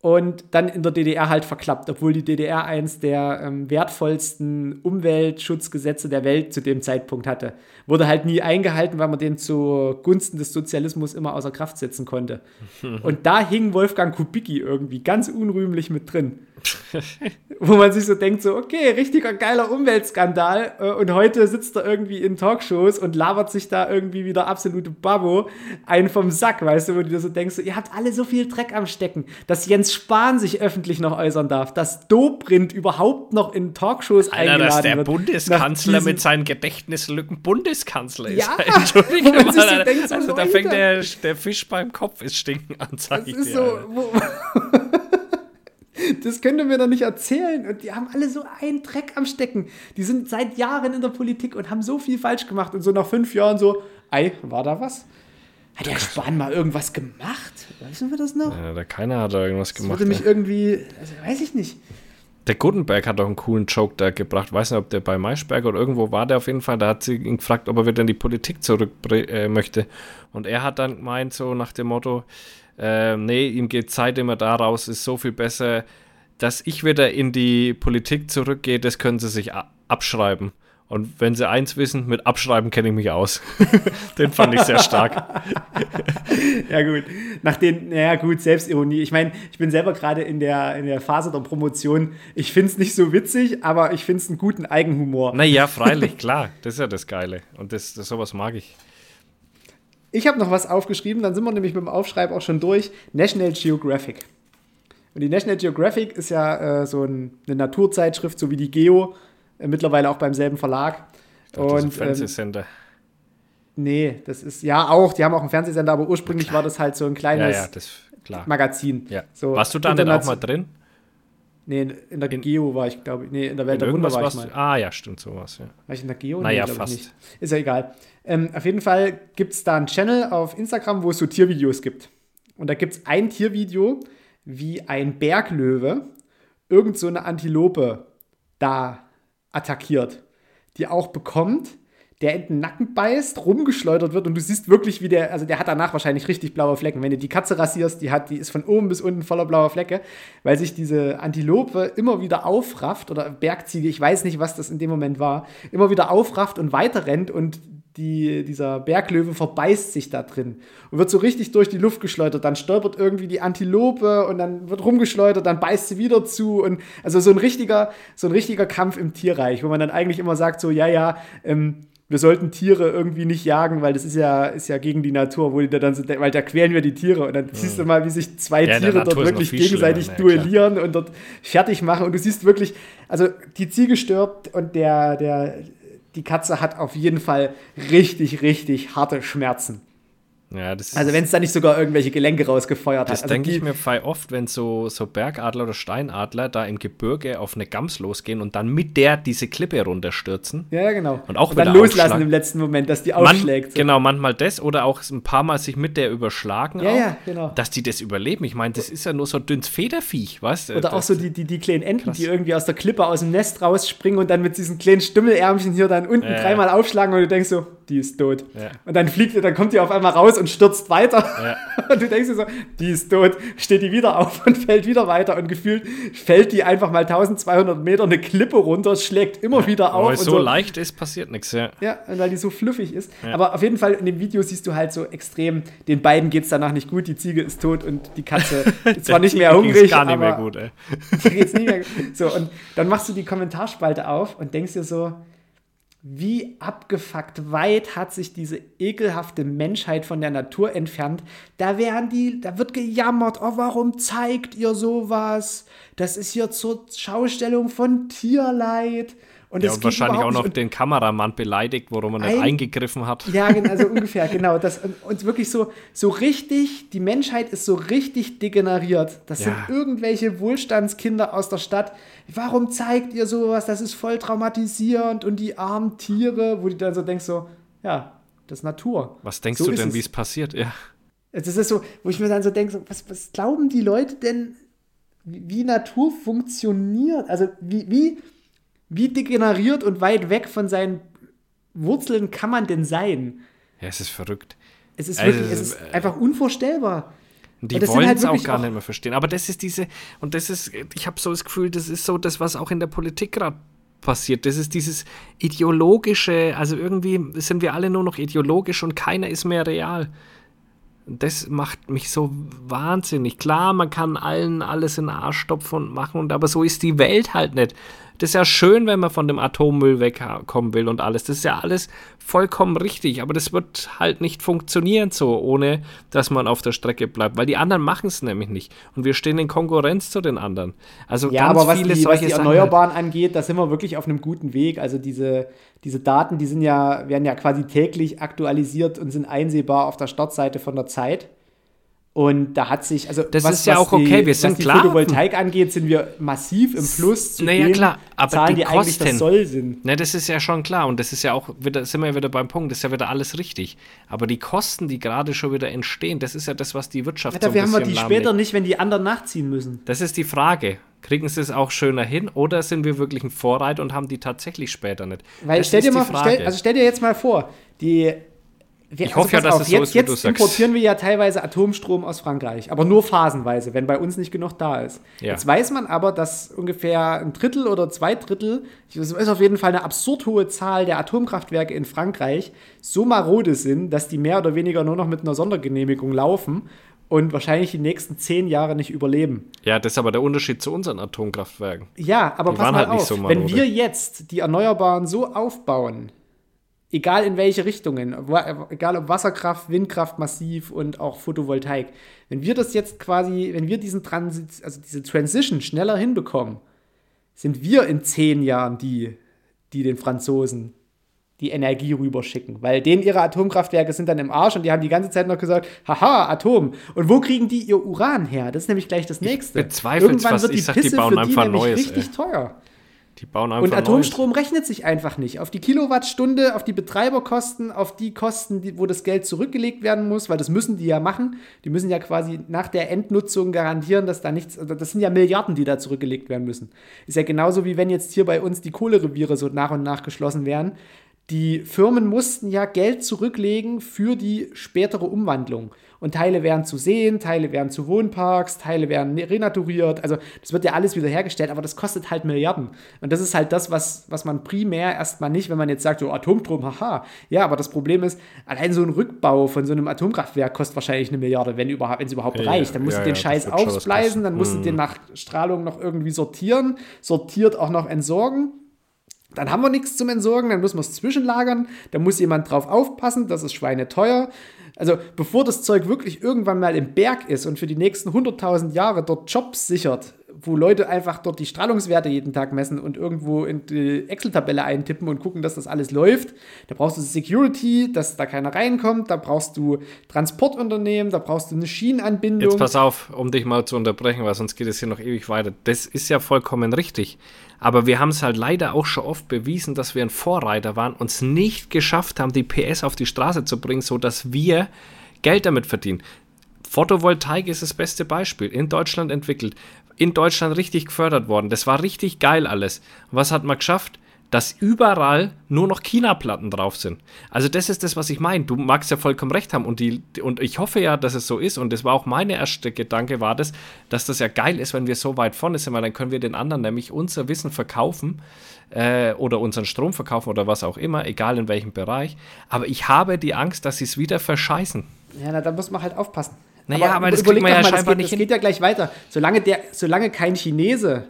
und dann in der DDR halt verklappt, obwohl die DDR eins der ähm, wertvollsten Umweltschutzgesetze der Welt zu dem Zeitpunkt hatte. Wurde halt nie eingehalten, weil man den zugunsten des Sozialismus immer außer Kraft setzen konnte. *laughs* Und da hing Wolfgang Kubicki irgendwie ganz unrühmlich mit drin. *laughs* Wo man sich so denkt, so, okay, richtiger geiler Umweltskandal. Äh, und heute sitzt er irgendwie in Talkshows und labert sich da irgendwie wieder absolute Babbo einen vom Sack, weißt du, wo du dir so denkst, so, ihr habt alle so viel Dreck am Stecken, dass Jens Spahn sich öffentlich noch äußern darf, dass Dobrindt überhaupt noch in Talkshows Alter, eingeladen dass der wird. Bundeskanzler mit seinen Gedächtnislücken Bundeskanzler ist. Ja, *laughs* Entschuldigung, so denkt, so also da fängt der, der Fisch beim Kopf ist stinken an, das ist dir, so, *laughs* Das könnt ihr mir doch nicht erzählen. Und die haben alle so einen Dreck am Stecken. Die sind seit Jahren in der Politik und haben so viel falsch gemacht. Und so nach fünf Jahren so, ei, war da was? Hat der Spahn mal irgendwas gemacht? Wissen wir das noch? Ja, der keiner hat da irgendwas das gemacht. Würde mich ja. irgendwie, also weiß ich nicht. Der Gutenberg hat doch einen coolen Joke da gebracht. Weiß nicht, ob der bei Maischberg oder irgendwo war der auf jeden Fall. Da hat sie ihn gefragt, ob er wieder in die Politik zurück äh, möchte. Und er hat dann gemeint, so nach dem Motto, äh, nee, ihm geht Zeit immer daraus, ist so viel besser, dass ich wieder in die Politik zurückgehe, das können sie sich abschreiben. Und wenn sie eins wissen, mit Abschreiben kenne ich mich aus. *laughs* den fand ich sehr stark. *laughs* ja, gut. Nach den, naja, gut, Selbstironie. Ich meine, ich bin selber gerade in der, in der Phase der Promotion. Ich finde es nicht so witzig, aber ich finde es einen guten Eigenhumor. Naja, freilich, klar. Das ist ja das Geile. Und das, das sowas mag ich. Ich habe noch was aufgeschrieben, dann sind wir nämlich mit dem Aufschreib auch schon durch. National Geographic. Und die National Geographic ist ja äh, so ein, eine Naturzeitschrift, so wie die Geo, mittlerweile auch beim selben Verlag. Dachte, und, das ist ein Fernsehsender. Ähm, nee, das ist ja auch, die haben auch einen Fernsehsender, aber ursprünglich war das halt so ein kleines ja, ja, das, Magazin. Ja. So Warst du da denn auch mal drin? Nee, in der in, Geo war ich, glaube ich. Nee, in der Welt in der Wunder war ich mal. Ah, ja, stimmt, sowas, ja. War ich in der Geo? Naja, nee, fast. Ist ja egal. Ähm, auf jeden Fall gibt es da einen Channel auf Instagram, wo es so Tiervideos gibt. Und da gibt es ein Tiervideo, wie ein Berglöwe irgend so eine Antilope da attackiert, die auch bekommt, der in den Nacken beißt, rumgeschleudert wird und du siehst wirklich, wie der, also der hat danach wahrscheinlich richtig blaue Flecken. Wenn du die Katze rasierst, die hat, die ist von oben bis unten voller blauer Flecke, weil sich diese Antilope immer wieder aufrafft oder Bergziege, ich weiß nicht, was das in dem Moment war, immer wieder aufrafft und weiter rennt und die, dieser Berglöwe verbeißt sich da drin und wird so richtig durch die Luft geschleudert. Dann stolpert irgendwie die Antilope und dann wird rumgeschleudert, dann beißt sie wieder zu. Und also so ein richtiger, so ein richtiger Kampf im Tierreich, wo man dann eigentlich immer sagt: so, ja, ja, ähm, wir sollten Tiere irgendwie nicht jagen, weil das ist ja, ist ja gegen die Natur, wo die da dann so, weil da quälen wir die Tiere und dann mhm. siehst du mal, wie sich zwei ja, Tiere dort wirklich gegenseitig ne, duellieren und dort fertig machen und du siehst wirklich, also die Ziege stirbt und der, der, die Katze hat auf jeden Fall richtig, richtig harte Schmerzen. Ja, also wenn es da nicht sogar irgendwelche Gelenke rausgefeuert das hat. Das also denke ich mir frei oft, wenn so, so Bergadler oder Steinadler da im Gebirge auf eine Gams losgehen und dann mit der diese Klippe runterstürzen. Ja, genau. Und auch und dann loslassen im letzten Moment, dass die aufschlägt. Man, so. Genau, manchmal das oder auch ein paar Mal sich mit der überschlagen. Ja, auch, ja, genau. Dass die das überleben. Ich meine, das ist ja nur so dünnes Federviech, weißt du? Oder auch so die, die, die kleinen Enten, krass. die irgendwie aus der Klippe aus dem Nest rausspringen und dann mit diesen kleinen Stummelärmchen hier dann unten ja. dreimal aufschlagen und du denkst so, die ist tot. Ja. Und dann fliegt, dann kommt die auf einmal raus und stürzt weiter. Ja. *laughs* Und du denkst dir so, die ist tot, steht die wieder auf und *laughs* fällt wieder weiter und gefühlt fällt die einfach mal 1200 Meter eine Klippe runter, schlägt immer wieder auf. Weil so, so leicht ist, passiert nichts, ja. Ja, weil die so fluffig ist. Aber auf jeden Fall in dem Video siehst du halt so extrem, den beiden geht es danach nicht gut, die Ziege ist tot und die Katze *laughs* ist zwar nicht mehr hungrig, gar nicht mehr gut, ey. geht's nicht mehr gut. So, und dann machst du die Kommentarspalte auf und denkst dir so, wie abgefuckt weit hat sich diese ekelhafte Menschheit von der Natur entfernt. Da werden die, da wird gejammert, oh, warum zeigt ihr sowas? Das ist hier zur Schaustellung von Tierleid. Und, ja, und wahrscheinlich auch noch den Kameramann beleidigt, worum er nicht eingegriffen hat. Ja, also *laughs* ungefähr, genau. Das, und wirklich so, so richtig, die Menschheit ist so richtig degeneriert. Das ja. sind irgendwelche Wohlstandskinder aus der Stadt. Warum zeigt ihr sowas? Das ist voll traumatisierend und die armen Tiere, wo du dann so denkst, so, ja, das ist Natur. Was denkst so du denn, wie es passiert? Ja. Das ist so, wo ich mir dann so denke, so, was, was glauben die Leute denn, wie Natur funktioniert? Also, wie, wie wie degeneriert und weit weg von seinen Wurzeln kann man denn sein? Ja, es ist verrückt. Es ist wirklich, also, es ist äh, einfach unvorstellbar. Die wollen halt es auch gar auch nicht mehr verstehen. Aber das ist diese, und das ist, ich habe so das Gefühl, das ist so das, was auch in der Politik gerade passiert. Das ist dieses ideologische, also irgendwie sind wir alle nur noch ideologisch und keiner ist mehr real. Das macht mich so wahnsinnig. Klar, man kann allen alles in den Arsch stopfen und machen, und, aber so ist die Welt halt nicht. Das ist ja schön, wenn man von dem Atommüll wegkommen will und alles. Das ist ja alles vollkommen richtig, aber das wird halt nicht funktionieren so, ohne dass man auf der Strecke bleibt, weil die anderen machen es nämlich nicht. Und wir stehen in Konkurrenz zu den anderen. Also ja, aber was viele die, solche was die Erneuerbaren halt. angeht, da sind wir wirklich auf einem guten Weg. Also diese, diese Daten, die sind ja, werden ja quasi täglich aktualisiert und sind einsehbar auf der Startseite von der Zeit. Und da hat sich, also das was, ist ja auch okay, die, wir sind was die klar. Photovoltaik angeht, sind wir massiv im Plus zu naja, den klar, aber Zahlen, die, die Kosten, eigentlich das Soll sind. Ne, das ist ja schon klar und das ist ja auch wieder, sind wir ja wieder beim Punkt, das ist ja wieder alles richtig. Aber die Kosten, die gerade schon wieder entstehen, das ist ja das, was die Wirtschaft ja, so ein haben wir die später nicht, wenn die anderen nachziehen müssen. Das ist die Frage. Kriegen sie es auch schöner hin oder sind wir wirklich ein Vorreiter und haben die tatsächlich später nicht? Weil das stell dir mal, stell, also stell dir jetzt mal vor, die wir, ich hoffe ja, dass auf, es so jetzt, ist, wie jetzt importieren wir ja teilweise Atomstrom aus Frankreich, aber nur phasenweise, wenn bei uns nicht genug da ist. Ja. Jetzt weiß man aber, dass ungefähr ein Drittel oder zwei Drittel, das ist auf jeden Fall eine absurd hohe Zahl der Atomkraftwerke in Frankreich, so marode sind, dass die mehr oder weniger nur noch mit einer Sondergenehmigung laufen und wahrscheinlich die nächsten zehn Jahre nicht überleben. Ja, das ist aber der Unterschied zu unseren Atomkraftwerken. Ja, aber die pass mal halt auf, so wenn wir jetzt die Erneuerbaren so aufbauen, egal in welche Richtungen, egal ob Wasserkraft, Windkraft massiv und auch Photovoltaik. Wenn wir das jetzt quasi, wenn wir diesen Transit, also diese Transition schneller hinbekommen, sind wir in zehn Jahren die, die den Franzosen die Energie rüberschicken. Weil denen ihre Atomkraftwerke sind dann im Arsch und die haben die ganze Zeit noch gesagt, haha, Atom. Und wo kriegen die ihr Uran her? Das ist nämlich gleich das nächste. Irgendwann wird die Pisse die für die nämlich Neues, richtig ey. teuer. Die bauen einfach Und Atomstrom Neues. rechnet sich einfach nicht. Auf die Kilowattstunde, auf die Betreiberkosten, auf die Kosten, die, wo das Geld zurückgelegt werden muss, weil das müssen die ja machen. Die müssen ja quasi nach der Endnutzung garantieren, dass da nichts, also das sind ja Milliarden, die da zurückgelegt werden müssen. Ist ja genauso wie wenn jetzt hier bei uns die Kohlereviere so nach und nach geschlossen werden. die Firmen mussten ja Geld zurücklegen für die spätere Umwandlung. Und Teile werden zu Seen, Teile werden zu Wohnparks, Teile werden renaturiert. Also das wird ja alles wieder hergestellt, aber das kostet halt Milliarden. Und das ist halt das, was, was man primär erstmal nicht, wenn man jetzt sagt, so Atomstrom, haha. Ja, aber das Problem ist, allein so ein Rückbau von so einem Atomkraftwerk kostet wahrscheinlich eine Milliarde, wenn überhaupt, wenn es überhaupt Ja, reicht. Dann musst ja, du den ja, Scheiß kosten. dann musst du den nach Strahlung noch irgendwie sortieren, sortiert auch noch entsorgen. Dann haben wir nichts zum Entsorgen, dann müssen wir es zwischenlagern, da muss jemand drauf aufpassen, das ist schweineteuer. Also bevor das Zeug wirklich irgendwann mal im Berg ist und für die nächsten 100.000 Jahre dort Jobs sichert, wo Leute einfach dort die Strahlungswerte jeden Tag messen und irgendwo in die Excel-Tabelle eintippen und gucken, dass das alles läuft, da brauchst du Security, dass da keiner reinkommt, da brauchst du Transportunternehmen, da brauchst du eine Schienenanbindung. Jetzt pass auf, um dich mal zu unterbrechen, weil sonst geht es hier noch ewig weiter. Das ist ja vollkommen richtig. Aber wir haben es halt leider auch schon oft bewiesen, dass wir ein Vorreiter waren, uns nicht geschafft haben, die PS auf die Straße zu bringen, sodass wir Geld damit verdienen. Photovoltaik ist das beste Beispiel. In Deutschland entwickelt. In Deutschland richtig gefördert worden. Das war richtig geil alles. Was hat man geschafft? Dass überall nur noch China-Platten drauf sind. Also das ist das, was ich meine. Du magst ja vollkommen recht haben und, die, und ich hoffe ja, dass es so ist und das war auch meine erste Gedanke, war das, dass das ja geil ist, wenn wir so weit vorne sind, weil dann können wir den anderen nämlich unser Wissen verkaufen äh, oder unseren Strom verkaufen oder was auch immer, egal in welchem Bereich. Aber ich habe die Angst, dass sie es wieder verscheißen. Ja, na, da muss man halt aufpassen. Naja, aber das überleg kriegt man ja mal, scheinbar das geht, nicht Das geht ja gleich weiter. Solange, der, solange kein Chinese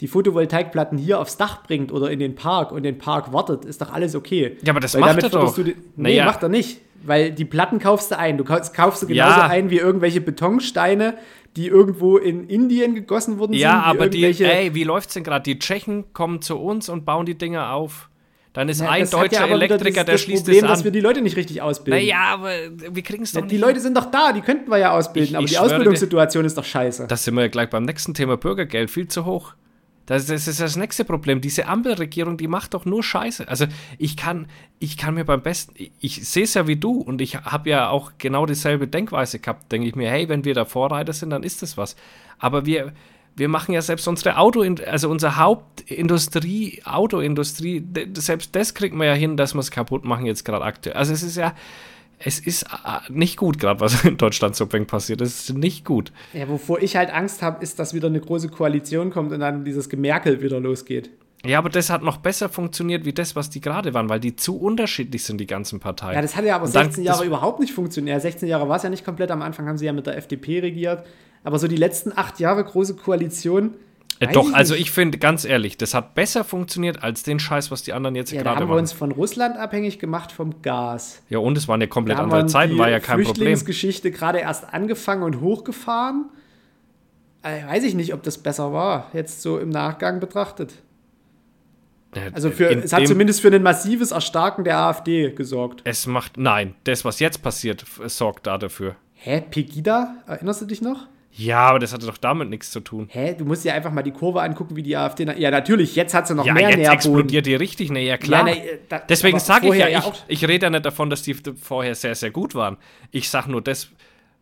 die Photovoltaikplatten hier aufs Dach bringt oder in den Park und den Park wartet, ist doch alles okay. Ja, aber das Weil macht er doch. Du nee, Naja. macht er nicht. Weil die Platten kaufst du ein. Du kaufst, kaufst du genauso Ja. ein wie irgendwelche Betonsteine, die irgendwo in Indien gegossen worden Ja, sind. aber die, ey, wie läuft's denn gerade? Die Tschechen kommen zu uns und bauen die Dinger auf. Dann ist Ja, ein deutscher ja Elektriker, das, der das schließt Problem, es dass wir an. die Leute nicht richtig ausbilden. Naja, aber wir kriegen es doch Ja, nicht. die Leute sind doch da, die könnten wir ja ausbilden, Ich- aber ich die schwöre dir- Ausbildungssituation ist doch scheiße. Da sind wir ja gleich beim nächsten Thema Bürgergeld viel zu hoch. Das, das ist das nächste Problem. Diese Ampelregierung, die macht doch nur Scheiße. Also ich kann, ich kann mir beim besten, ich, ich sehe es ja wie du und ich habe ja auch genau dieselbe Denkweise gehabt. Denke ich mir, hey, wenn wir da Vorreiter sind, dann ist das was. Aber wir, wir machen ja selbst unsere Auto, also unsere Hauptindustrie, Autoindustrie, selbst das kriegen wir ja hin, dass wir es kaputt machen jetzt gerade aktuell. Also es ist ja, es ist äh, nicht gut gerade, was *laughs* in Deutschland so passiert. Es ist nicht gut. Ja, wovor ich halt Angst habe, ist, dass wieder eine große Koalition kommt und dann dieses Gemerkel wieder losgeht. Ja, aber das hat noch besser funktioniert wie das, was die gerade waren, weil die zu unterschiedlich sind, die ganzen Parteien. Ja, das hat ja aber Und dann- 16 Jahre überhaupt nicht funktioniert. 16 Jahre war es ja nicht komplett. Am Anfang haben sie ja mit der FDP regiert. Aber so die letzten acht Jahre große Koalition. Äh, doch, also ich finde, ganz ehrlich, das hat besser funktioniert als den Scheiß, was die anderen jetzt Ja, gerade haben wir machen. uns von Russland abhängig gemacht vom Gas. ja, und es waren ja komplett andere Zeiten, die war ja kein Problem. Flüchtlingsgeschichte gerade erst angefangen und hochgefahren. Äh, weiß ich nicht, ob das besser war, jetzt so im Nachgang betrachtet. Also für, es hat zumindest für ein massives Erstarken der AfD gesorgt. Es macht, nein, das, was jetzt passiert, sorgt da dafür. Hä, Pegida? Erinnerst du dich noch? Ja, aber das hatte doch damit nichts zu tun. Hä, du musst dir einfach mal die Kurve angucken, wie die AfD. na- Ja, natürlich, jetzt hat sie noch Ja, mehr jetzt Nährboden. explodiert die richtig, ne, ja klar. Ja, ne, da- Deswegen sage ich ja, ich, ich rede ja nicht davon, dass die vorher sehr, sehr gut waren. Ich sage nur, das,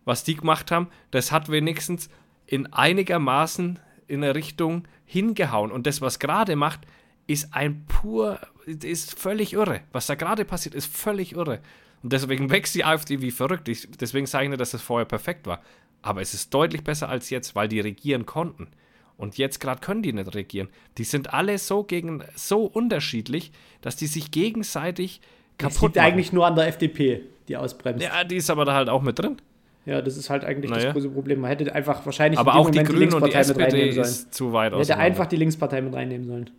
was die gemacht haben, das hat wenigstens in einigermaßen in eine Richtung hingehauen. Und das, was gerade macht, ist ein pur, ist völlig irre. Was da gerade passiert, ist völlig irre. Und deswegen wächst die AfD wie verrückt. Ich, deswegen sage ich nicht, dass das vorher perfekt war. Aber es ist deutlich besser als jetzt, weil die regieren konnten. Und jetzt gerade können die nicht regieren. Die sind alle so gegen so unterschiedlich, dass die sich gegenseitig Das kaputt liegt eigentlich nur an der FDP, die ausbremst. Ja, Ja, die ist aber da halt auch mit drin. das ist halt eigentlich Naja. das große Problem. Man hätte einfach wahrscheinlich Aber auch die Moment Grünen und die Linkspartei mit SPD reinnehmen sollen. ist zu weit Man hätte einfach die Linkspartei mit reinnehmen sollen.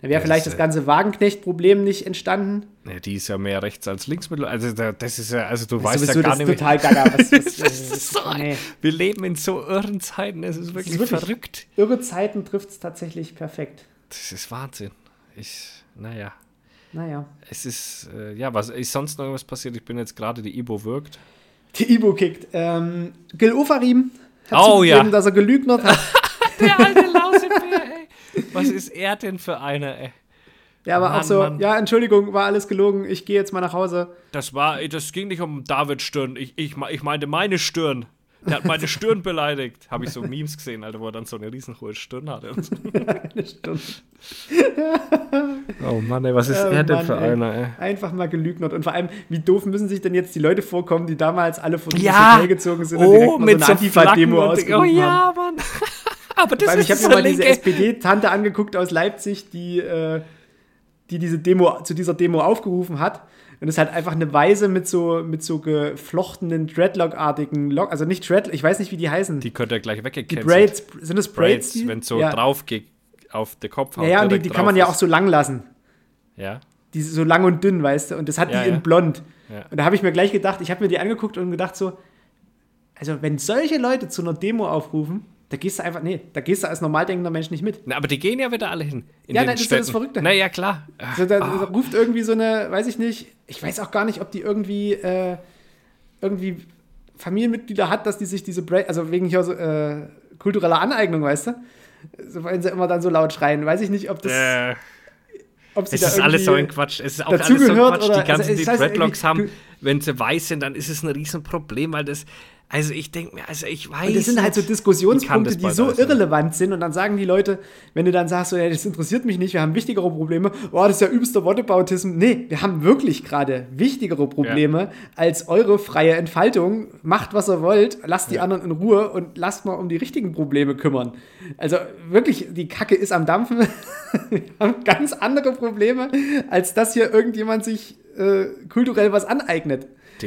Da wäre vielleicht ist, das ganze Wagenknecht-Problem nicht entstanden. Nee, die ist ja mehr rechts als links. Also da, das ist ja, also du Das weißt ist ja gar das nicht ist mehr. total gaga. Was, was, *laughs* Das ist so nee. Wir leben in so irren Zeiten. Es ist wirklich, wirklich- verrückt. Irre Zeiten trifft es tatsächlich perfekt. Das ist Wahnsinn. Ich, naja. Naja. Es ist, äh, ja, was ist sonst noch irgendwas passiert? Ich bin jetzt gerade, die Ibo wirkt. Die Ibo kickt. Ähm, Gil Ofarim hat Oh, zugegeben, ja. dass er gelügnert hat. *laughs* *laughs* Der alte ey. Was ist er denn für einer, ey? Ja, aber auch Mann, so, Mann. ja, Entschuldigung, war alles gelogen, ich gehe jetzt mal nach Hause. Das war, das ging nicht um David Stirn. Ich, ich, ich meinte meine Stirn. Der hat meine Stirn beleidigt. Habe ich so Memes gesehen, Alter, wo er dann so eine riesenhohe Stirn hatte. eine Stirn. oh Mann, ey, was ist oh, er denn Mann, für ey. einer, ey? Einfach mal gelügnert. Und vor allem, wie doof müssen sich denn jetzt die Leute vorkommen, die damals alle vor dieses ja. Gezogen sind oh, und direkt mal so eine Antifa-Demo ausgerufen Oh ja, Mann. Aber das Weil ist ich habe mir mal diese SPD-Tante angeguckt aus Leipzig, die, äh, die diese Demo zu dieser Demo aufgerufen hat. Und es ist halt einfach eine Weise mit so, mit so geflochtenen Dreadlock-artigen Lock, also nicht Dreadlock, ich weiß nicht, wie die heißen. Die könnt ihr gleich weggecancelt. Die Braids, sind das Braids? Braids wenn es so ja. drauf geht auf den Kopf. Ja, ja, und die, die kann man ja auch so lang lassen. Ja. Die so lang und dünn, weißt du, und das hat ja, die in blond. Ja. Und da habe ich mir gleich gedacht, ich habe mir die angeguckt und gedacht so, also wenn solche Leute zu einer Demo aufrufen, da gehst du einfach, nee, da gehst du als normal denkender Mensch nicht mit. Na, aber die gehen ja wieder alle hin. ja, nein, das ist das Verrückte. Na ja, klar. Also, da, oh. ruft irgendwie so eine, weiß ich nicht, ich weiß auch gar nicht, ob die irgendwie, äh, irgendwie Familienmitglieder hat, dass die sich diese, Bra also wegen hier so, äh, kultureller Aneignung, weißt du? So, wenn sie immer dann so laut schreien. Weiß ich nicht, ob das. Äh. Ob sie es ist alles so ein Quatsch. Es ist auch alles so ein Quatsch. Oder, die ganzen, also, die Dreadlocks haben, wenn sie weiß sind, dann ist es ein Riesenproblem, weil das, also ich denke mir, also ich weiß. Und das sind halt so Diskussionspunkte, die so irrelevant sind. Und dann sagen die Leute, wenn du dann sagst, so, ja, das interessiert mich nicht, wir haben wichtigere Probleme, oh, das ist ja übelster Whataboutism. Nee, wir haben wirklich gerade wichtigere Probleme ja. als eure freie Entfaltung. Macht, was ihr wollt, lasst die ja. anderen in Ruhe und lasst mal um die richtigen Probleme kümmern. Also wirklich, die Kacke ist am Dampfen. *laughs* wir haben ganz andere Probleme, als dass hier irgendjemand sich äh, kulturell was aneignet.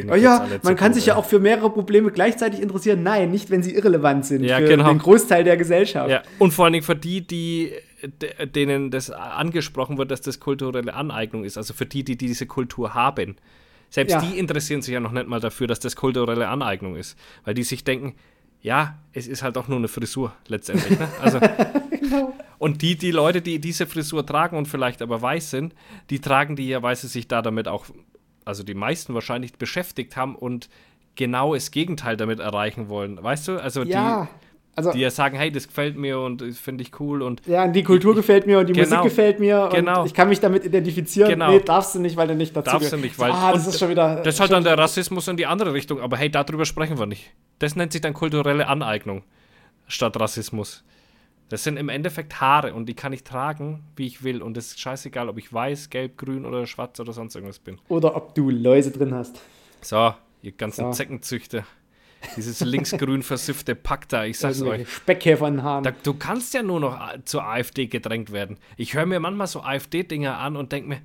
Oh ja, man kann sich ja auch für mehrere Probleme gleichzeitig interessieren. Nein, nicht, wenn sie irrelevant sind ja, für genau. den Großteil der Gesellschaft. Ja. Und vor allen Dingen für die, die denen das angesprochen wird, dass das kulturelle Aneignung ist. Also für die, die diese Kultur haben. Selbst ja. die interessieren sich ja noch nicht mal dafür, dass das kulturelle Aneignung ist. Weil die sich denken, ja, es ist halt auch nur eine Frisur letztendlich. Ne? Also, *laughs* genau. Und die, die Leute, die diese Frisur tragen und vielleicht aber weiß sind, die tragen die ja, weil sie sich da damit auch also die meisten wahrscheinlich beschäftigt haben und genau das Gegenteil damit erreichen wollen. Weißt du? Also ja. die. Also, die ja sagen, hey, das gefällt mir und das finde ich cool und ja, und die Kultur gefällt mir und die genau, Musik gefällt mir genau. und ich kann mich damit identifizieren. Genau. Nee, darfst du nicht, weil du nicht dazu Darfst du nicht, weil ah, das ist schon wieder Das ist halt dann der Rassismus in die andere Richtung, aber hey, darüber sprechen wir nicht. Das nennt sich dann kulturelle Aneignung statt Rassismus. Das sind im Endeffekt Haare und die kann ich tragen, wie ich will. Und es ist scheißegal, ob ich weiß, gelb, grün oder schwarz oder sonst irgendwas bin. Oder ob du Läuse drin hast. So, ihr ganzen so. Zeckenzüchter. Dieses linksgrün versiffte Pack da, ich sag's euch. Speckkäfer in Haaren. Da, du kannst ja nur noch zur AfD gedrängt werden. Ich höre mir manchmal so AfD-Dinger an und denke mir,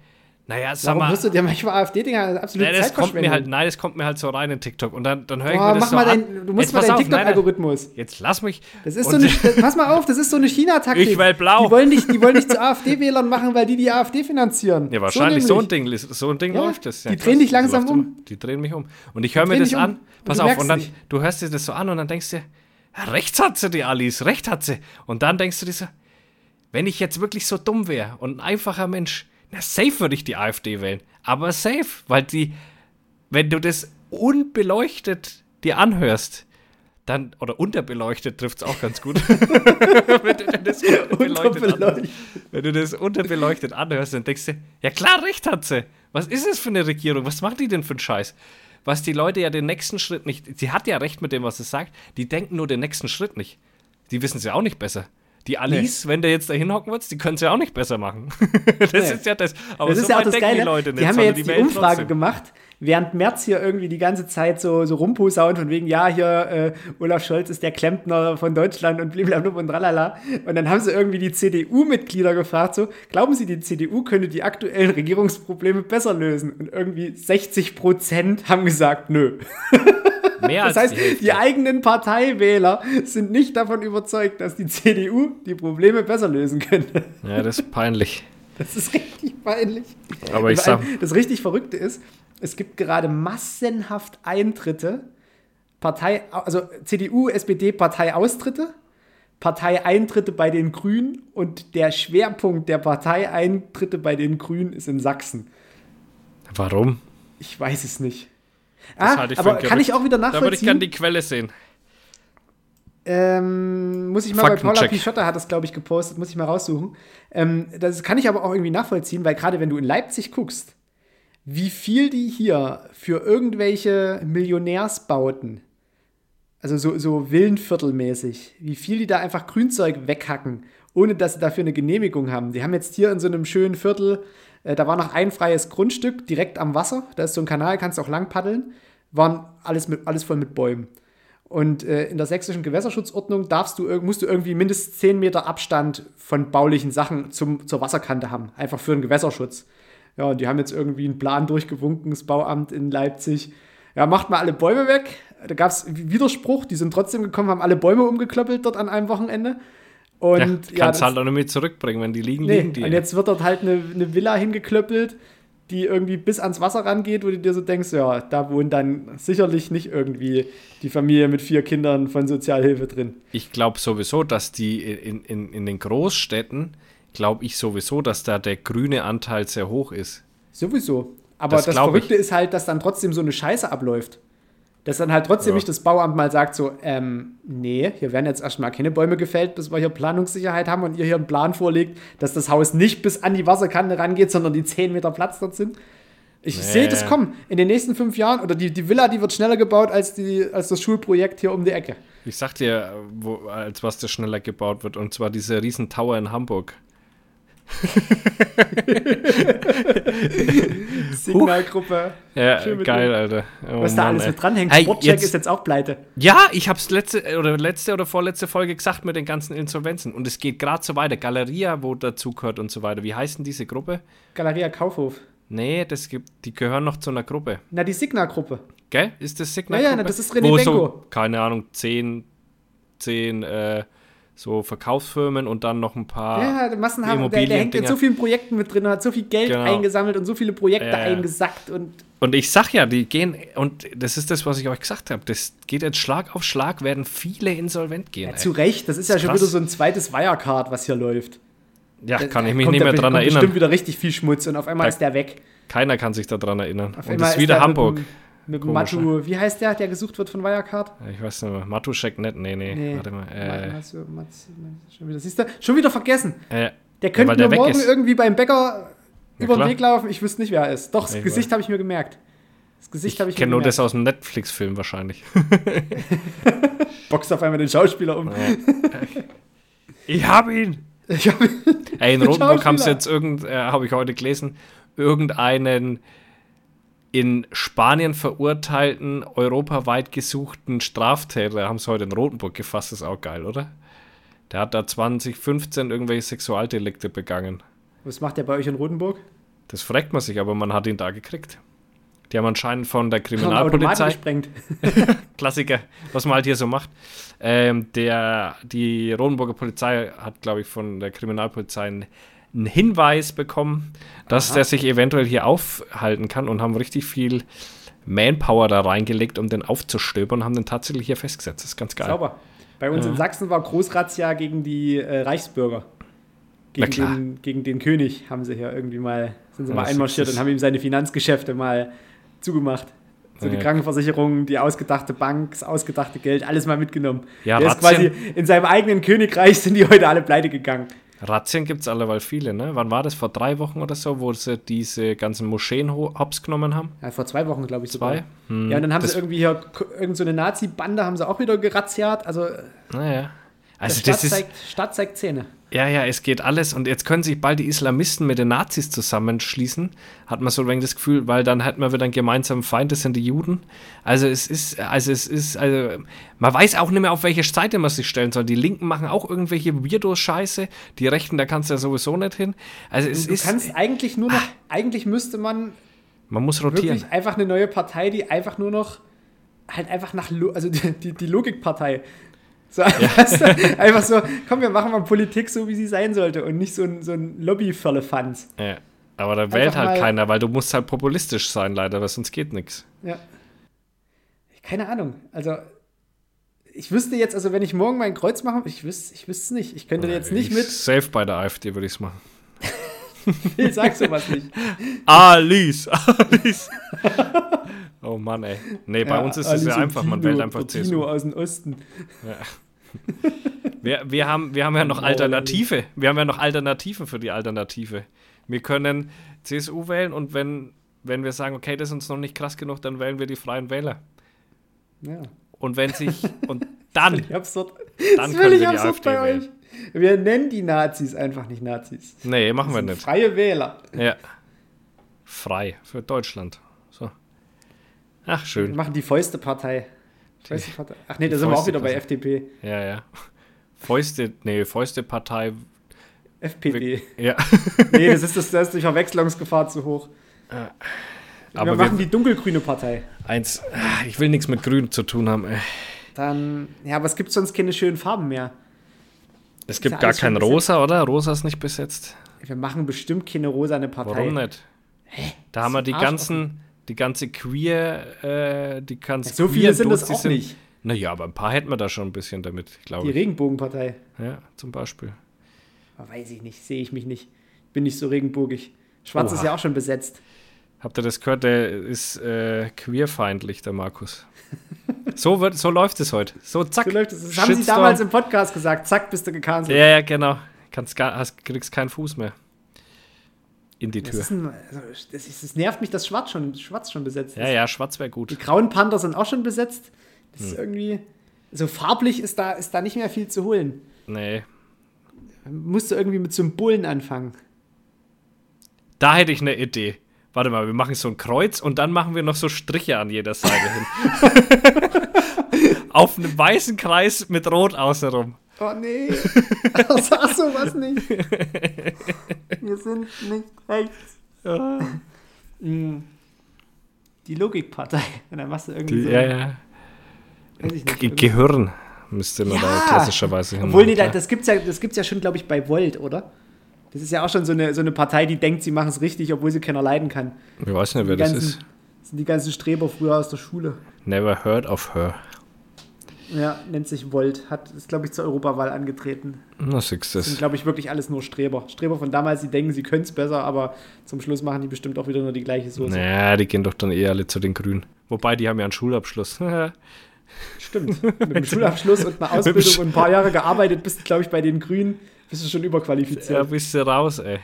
naja, sag Warum mal. du dir manchmal AfD-Dinger absolut nein, das kommt mir halt, Nein, das kommt mir halt so rein in TikTok. Und dann, dann höre ich Boah, mir das mach so mal dein, Du musst jetzt mal deinen TikTok-Algorithmus. Jetzt lass mich. Das ist so eine, *laughs* pass mal auf, das ist so eine China-Taktik. Ich will blau. Die wollen dich, die wollen dich zu AfD-Wählern machen, weil die die AfD finanzieren. Ja, wahrscheinlich so, so ein Ding, so ein Ding ja, läuft das. Ja, die drehen dich langsam um. Die drehen mich um. Und ich höre mir das um. an. Pass auf, und dann, nicht. du hörst dir das so an und dann denkst du dir, rechts hat sie, die Alice, recht hat sie. Und dann denkst du dir so, wenn ich jetzt wirklich so dumm wäre und ein einfacher Mensch, na, safe würde ich die AfD wählen. Aber safe, weil die, wenn du das unbeleuchtet dir anhörst, dann, oder unterbeleuchtet trifft es auch ganz gut. *laughs* wenn, du das unterbeleuchtet an, wenn du das unterbeleuchtet anhörst, dann denkst du, ja klar, recht hat sie. Was ist es für eine Regierung? Was macht die denn für einen Scheiß? Was die Leute ja den nächsten Schritt nicht, sie hat ja recht mit dem, was sie sagt, die denken nur den nächsten Schritt nicht. Die wissen es ja auch nicht besser. Die Alice, nee. wenn du jetzt da hinhocken würdest, die können es ja auch nicht besser machen. *laughs* das nee. ist ja das. Aber das so ist ja auch das Geile. Die, Leute nicht, die haben ja jetzt die, die Umfrage trotzdem. gemacht, während Merz hier irgendwie die ganze Zeit so, so rumposaunt von wegen, ja, hier äh, Olaf Scholz ist der Klempner von Deutschland und blablabla und tralala. Und dann haben sie irgendwie die CDU-Mitglieder gefragt, so, glauben Sie, die CDU könnte die aktuellen Regierungsprobleme besser lösen? Und irgendwie 60 Prozent haben gesagt, nö. *laughs* *laughs* Mehr das heißt, die, die, eigenen Parteiwähler sind nicht davon überzeugt, dass die *laughs* CDU die Probleme besser lösen könnte. Ja, das ist peinlich. *laughs* Das ist richtig peinlich. Aber ich sag. Das richtig Verrückte ist, es gibt gerade massenhaft Eintritte, Partei, also CDU, SPD, Parteiaustritte, Parteieintritte bei den Grünen und der Schwerpunkt der Parteieintritte bei den Grünen ist in Sachsen. Warum? Ich weiß es nicht. Ah, aber kann ich auch wieder nachvollziehen. Da würde ich gerne die Quelle sehen. Ähm, muss ich mal bei Paula Pichotta hat das, glaube ich, gepostet, muss ich mal raussuchen. Ähm, das kann ich aber auch irgendwie nachvollziehen, weil gerade wenn du in Leipzig guckst, wie viel die hier für irgendwelche Millionärsbauten also so, so Villenviertelmäßig, wie viel die da einfach Grünzeug weghacken, ohne dass sie dafür eine Genehmigung haben. Die haben jetzt hier in so einem schönen Viertel, äh, da war noch ein freies Grundstück direkt am Wasser, da ist so ein Kanal, kannst auch lang paddeln, waren alles, mit, alles voll mit Bäumen. Und äh, in der sächsischen Gewässerschutzordnung darfst du, musst du irgendwie mindestens 10 Meter Abstand von baulichen Sachen zum, zur Wasserkante haben, einfach für den Gewässerschutz. Ja, und die haben jetzt irgendwie einen Plan durchgewunken, das Bauamt in Leipzig. Ja, macht mal alle Bäume weg. Da gab es Widerspruch, die sind trotzdem gekommen, haben alle Bäume umgeklöppelt dort an einem Wochenende. Und ja, kannst ja, das, halt auch nicht mehr zurückbringen, wenn die liegen, nee, liegen die. Und jetzt wird dort halt eine, eine Villa hingeklöppelt die irgendwie bis ans Wasser rangeht, wo du dir so denkst, ja, da wohnt dann sicherlich nicht irgendwie die Familie mit vier Kindern von Sozialhilfe drin. Ich glaube sowieso, dass die in, in, in den Großstädten, glaube ich sowieso, dass da der grüne Anteil sehr hoch ist. Sowieso. Aber das, das Verrückte ich. ist halt, dass dann trotzdem so eine Scheiße abläuft. Dass dann halt trotzdem ja. nicht das Bauamt mal sagt, so, ähm, nee, hier werden jetzt erstmal keine Bäume gefällt, bis wir hier Planungssicherheit haben und ihr hier einen Plan vorlegt, dass das Haus nicht bis an die Wasserkante rangeht, sondern die 10 Meter Platz dort sind. Ich nee. sehe das kommen. In den nächsten fünf Jahren, oder die, die Villa, die wird schneller gebaut als, die, als das Schulprojekt hier um die Ecke. Ich sag dir, wo, als was das schneller gebaut wird, und zwar diese riesen Tower in Hamburg. *laughs* Signalgruppe. Ja, geil. Alter. Oh, Was da Mann, alles mit dranhängt. Hey, Sportcheck jetzt, ist jetzt auch pleite. Ja, ich hab's letzte oder letzte oder vorletzte Folge gesagt mit den ganzen Insolvenzen. Und es geht gerade so weiter. Galeria, wo dazugehört und so weiter. Wie heißt denn diese Gruppe? Galeria Kaufhof. Nee, das gibt, die gehören noch zu einer Gruppe. Na, die Signalgruppe. Gell? Ist das Signalgruppe? Ja, ja, das ist René Benko. So, keine Ahnung, zehn, zehn, äh, so Verkaufsfirmen und dann noch ein paar ja, Massen haben, der, der hängt in so vielen Projekten mit drin, hat so viel Geld genau. eingesammelt und so viele Projekte äh, eingesackt und und ich sag ja, die gehen und das ist das, was ich euch gesagt habe, das geht jetzt Schlag auf Schlag, werden viele insolvent gehen. Ja, zu Recht, das ist ja schon wieder so ein zweites Wirecard, was hier läuft. Ja, da, kann ich mich nicht mehr dran erinnern. Bestimmt wieder richtig viel Schmutz und auf einmal da, ist der weg. Keiner kann sich daran erinnern. Auf und das ist wieder Hamburg. Mit, mit Komisch, Matu, wie heißt der, der gesucht wird von Wirecard? Ich weiß nicht mehr. Matuschek nicht, nee, nee, nee. Warte mal. Äh. Matu, schon, wieder, siehst du? schon wieder vergessen. Äh, der könnte ja, mir morgen ist. irgendwie beim Bäcker ja, über den Weg laufen. Ich wüsste nicht, wer er ist. Doch, das ich Gesicht habe ich mir gemerkt. Das Gesicht habe ich, ich kenne nur das aus dem Netflix-Film wahrscheinlich. *laughs* Boxt auf einmal den Schauspieler um. *laughs* ich habe ihn. Ich hab ihn. Ey, in Rotenburg haben sie jetzt irgend, äh, habe ich heute gelesen, irgendeinen in Spanien verurteilten, europaweit gesuchten Straftäter haben sie heute in Rotenburg gefasst. Das ist auch geil, oder? Der hat da 2015 irgendwelche Sexualdelikte begangen. Was macht der bei euch in Rotenburg? Das fragt man sich, aber man hat ihn da gekriegt. Die haben anscheinend von der Kriminalpolizei. *laughs* Klassiker, was man halt hier so macht. Ähm, der, die Rotenburger Polizei hat, glaube ich, von der Kriminalpolizei einen einen Hinweis bekommen, dass Aha. der sich eventuell hier aufhalten kann und haben richtig viel Manpower da reingelegt, um den aufzustöbern und haben den tatsächlich hier festgesetzt. Das ist ganz geil. Sauber. Bei uns ja. in Sachsen war Großrazzia gegen die äh, Reichsbürger. Gegen den, gegen den König haben sie hier irgendwie mal, sind sie mal einmarschiert und haben ihm seine Finanzgeschäfte mal zugemacht. So die Krankenversicherung, die ausgedachte Bank, das ausgedachte Geld, alles mal mitgenommen. Ja, der ist quasi in seinem eigenen Königreich sind die heute alle pleite gegangen. Razzien gibt es alleweil viele, ne? Wann war das? Vor drei Wochen oder so, wo sie diese ganzen Moscheen hops genommen haben? Ja, vor zwei Wochen, glaube ich, Zwei? Hm. Ja, und dann haben das sie irgendwie hier irgendeine so Nazi-Bande haben sie auch wieder gerazziat. Also, naja. Also Stadt, das ist, zeigt, Stadt zeigt Zähne. Ja, ja, es geht alles. Und jetzt können sich bald die Islamisten mit den Nazis zusammenschließen. Hat man so ein wenig das Gefühl, weil dann hat man wieder einen gemeinsamen Feind, das sind die Juden. Also es ist, also es ist, also man weiß auch nicht mehr, auf welche Seite man sich stellen soll. Die Linken machen auch irgendwelche Weirdos-Scheiße. Die Rechten, da kannst du ja sowieso nicht hin. Also es du ist. Du kannst eigentlich nur noch, ah, eigentlich müsste man. Man muss rotieren. Wirklich einfach eine neue Partei, die einfach nur noch halt einfach nach, also die, die, die Logikpartei. So, ja. *laughs* einfach so, komm, wir machen mal Politik so, wie sie sein sollte und nicht so ein, so ein Lobby-Firlefanz. Ja. Aber da wählt halt keiner, weil du musst halt populistisch sein, leider, weil sonst geht nichts. Ja. Keine Ahnung. Also, ich wüsste jetzt, also wenn ich morgen mein Kreuz mache, ich wüsste ich es nicht. Ich könnte jetzt nicht mit. Safe bei der AfD würde ich es machen. *laughs* ich sag sowas nicht. *laughs* Alice, Alice. oh Mann, ey. Nee, bei ja, uns ist es ja einfach, man wählt einfach CSU. aus dem Osten. Ja. Wir, wir, haben, wir haben ja noch Alternative. Wir haben ja noch Alternativen für die Alternative. Wir können CSU wählen und wenn, wenn wir sagen, okay, das ist uns noch nicht krass genug, dann wählen wir die Freien Wähler. Ja. Und wenn sich, und dann, Völlig absurd. dann das können wir die absurd AfD bei wählen. euch. Wir nennen die Nazis einfach nicht Nazis. Nee, machen wir Das nicht. Freie Wähler. Ja. Frei für Deutschland. So. Ach, Wir schön. machen die Fäuste-Partei. Fäuste-Partei. Ach nee, da sind wir auch wieder bei. FDP. Ja, ja. Fäuste, nee, Fäuste-Partei. FPD. Ja. *laughs* nee, das ist, das, das ist die Verwechslungsgefahr zu hoch. wir Aber machen wir, die dunkelgrüne Partei. eins, ah, ich will nichts mit Grün zu tun haben. ey. Dann, ja, aber es gibt sonst keine schönen Farben mehr. Es gibt ja gar kein besetzt. Rosa, oder? Rosa ist nicht besetzt. Wir machen bestimmt keine rosane Partei. Warum nicht? Da haben wir die Arsch ganzen, die ganze Queer, äh, die ganzen So viele sind das auch nicht. Naja, aber ein paar hätten wir da schon ein bisschen damit, Die glaube ich. Regenbogenpartei. Ja, zum Beispiel. Aber weiß ich nicht, sehe ich mich nicht. Bin nicht so regenbogig. Schwarz Oha. ist ja auch schon besetzt. Habt ihr das gehört? Der ist äh, queerfeindlich, der Markus. so, wird, so läuft es heute. So, zack. So läuft es. Das haben sie Shitstorm. damals im Podcast gesagt. Zack, bist du gecancelt. Ja, ja, genau. Kannst gar, hast, kriegst keinen Fuß mehr. In die Das, Tür. ist ein, also, das, ist, das nervt mich, dass Schwarz schon, Schwarz schon besetzt Ja, ist. ja, schwarz wäre Die gut. grauen Panther sind auch schon besetzt. Das Hm. ist irgendwie. So farblich ist da, ist da nicht mehr viel zu holen. Nee. Man musste irgendwie mit Symbolen anfangen. Da hätte ich eine Idee. Warte mal, wir machen so ein Kreuz und dann machen wir noch so Striche an jeder Seite hin. *laughs* Auf einem weißen Kreis mit Rot außenrum. Oh nee. *laughs* *laughs* Sag sowas nicht. Wir sind nicht rechts. Mm. Die Logikpartei. Und dann machst du irgendwie Die, so. ja, ja. Weiß ich nicht. Ge Gehirn müsste man da klassischerweise hin. Obwohl, nee, da, das gibt's ja, das gibt's ja schon, glaube ich, bei Volt, oder? Das ist ja auch schon so eine, so eine Partei, die denkt, sie machen es richtig, obwohl sie keiner leiden kann. Ich weiß nicht, wer Die das ganzen- ist. Das sind die ganzen Streber früher aus der Schule. Never heard of her. Ja, nennt sich Volt. Hat, ist, glaube ich, zur Europawahl angetreten. Na, du Das sind, glaube ich, wirklich alles nur Streber. Streber von damals, die denken, sie können es besser, aber zum Schluss machen die bestimmt auch wieder nur die gleiche Soße. Naja, die gehen doch dann eh alle zu den Grünen. Wobei, die haben ja einen Schulabschluss. ja, *laughs* Stimmt. Mit einem Schulabschluss und einer *laughs* Ausbildung und ein paar Jahre gearbeitet, bist du, glaube ich, bei den Grünen, bist du schon überqualifiziert. bist du raus, ey.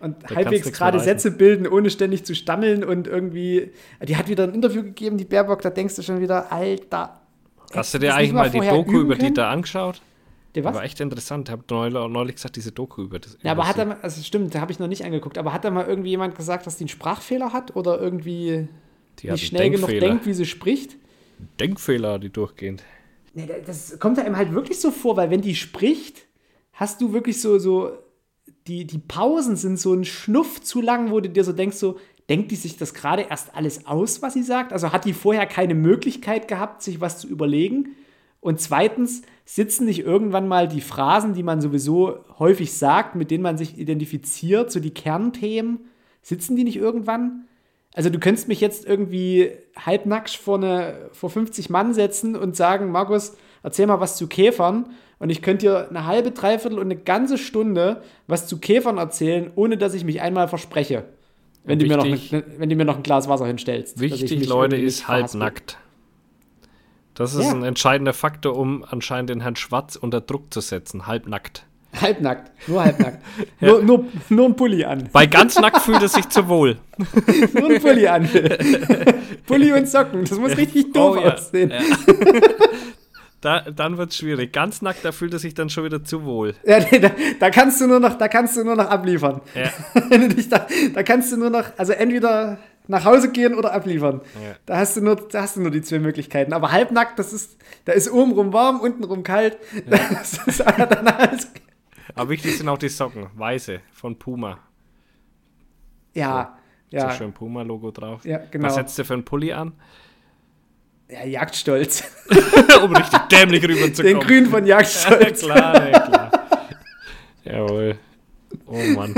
und kannst halbwegs gerade. Sätze bilden, ohne ständig zu stammeln und irgendwie. Die hat wieder ein Interview gegeben, die Baerbock, da denkst du schon wieder, Alter. Hast du dir eigentlich mal die Doku über die können? da angeschaut? Der was? War echt interessant. Ich habe neulich, gesagt, diese Doku über das. Ja, aber hat er, mal- also stimmt, da habe ich noch nicht angeguckt, aber hat da mal irgendwie jemand gesagt, dass die einen Sprachfehler hat oder irgendwie die nicht schnell genug denkt, wie sie spricht? Denkfehler, die durchgehend. Nee, das kommt einem halt wirklich so vor, weil wenn die spricht, hast du wirklich so, so, die, die Pausen sind so ein Schnuff zu lang, wo du dir so denkst, so, denkt die sich das gerade erst alles aus, was sie sagt? Also hat die vorher keine Möglichkeit gehabt, sich was zu überlegen? Und zweitens, sitzen nicht irgendwann mal die Phrasen, die man sowieso häufig sagt, mit denen man sich identifiziert, so die Kernthemen, sitzen die nicht irgendwann? Also du könntest mich jetzt irgendwie halbnackt vor, eine, vor 50 Mann setzen und sagen, Markus, erzähl mal was zu Käfern. Und ich könnte dir eine halbe, dreiviertel und eine ganze Stunde was zu Käfern erzählen, ohne dass ich mich einmal verspreche. Wenn, du mir, noch, Wichtig- ein- wenn du mir noch ein Glas Wasser hinstellst. Wichtig, Leute, ist halbnackt. Das ist Ja. ein entscheidender Faktor, um anscheinend den Herrn Schwarz unter Druck zu setzen. Halbnackt. *laughs* Halbnackt, nur halbnackt. *laughs* nur, nur, nur ein Pulli an. Bei ganz nackt fühlt es sich zu wohl. *laughs* Nur ein Pulli an. Pulli und Socken, das muss richtig doof Oh, ja. aussehen. Ja. Da, dann wird es schwierig. Ganz nackt, da fühlt es sich dann schon wieder zu wohl. Ja, nee, da, da kannst du nur noch, da kannst du nur noch abliefern. Ja. *laughs* Da, da kannst du nur noch, also entweder nach Hause gehen oder abliefern. Ja. Da hast du nur, da hast du nur die zwei Möglichkeiten. Aber halbnackt, das ist, da ist obenrum warm, untenrum kalt. *laughs* Das ist alles, *laughs* Aber wichtig sind auch die Socken. Weiße von Puma. ja, So ja, schön Puma-Logo drauf. Ja, genau. Was setzt du für einen Pulli an? Ja, Jagdstolz. *laughs* um richtig dämlich rüberzukommen. Den Grün von Jagdstolz. klar, ja, klar. Jawohl. Oh Mann.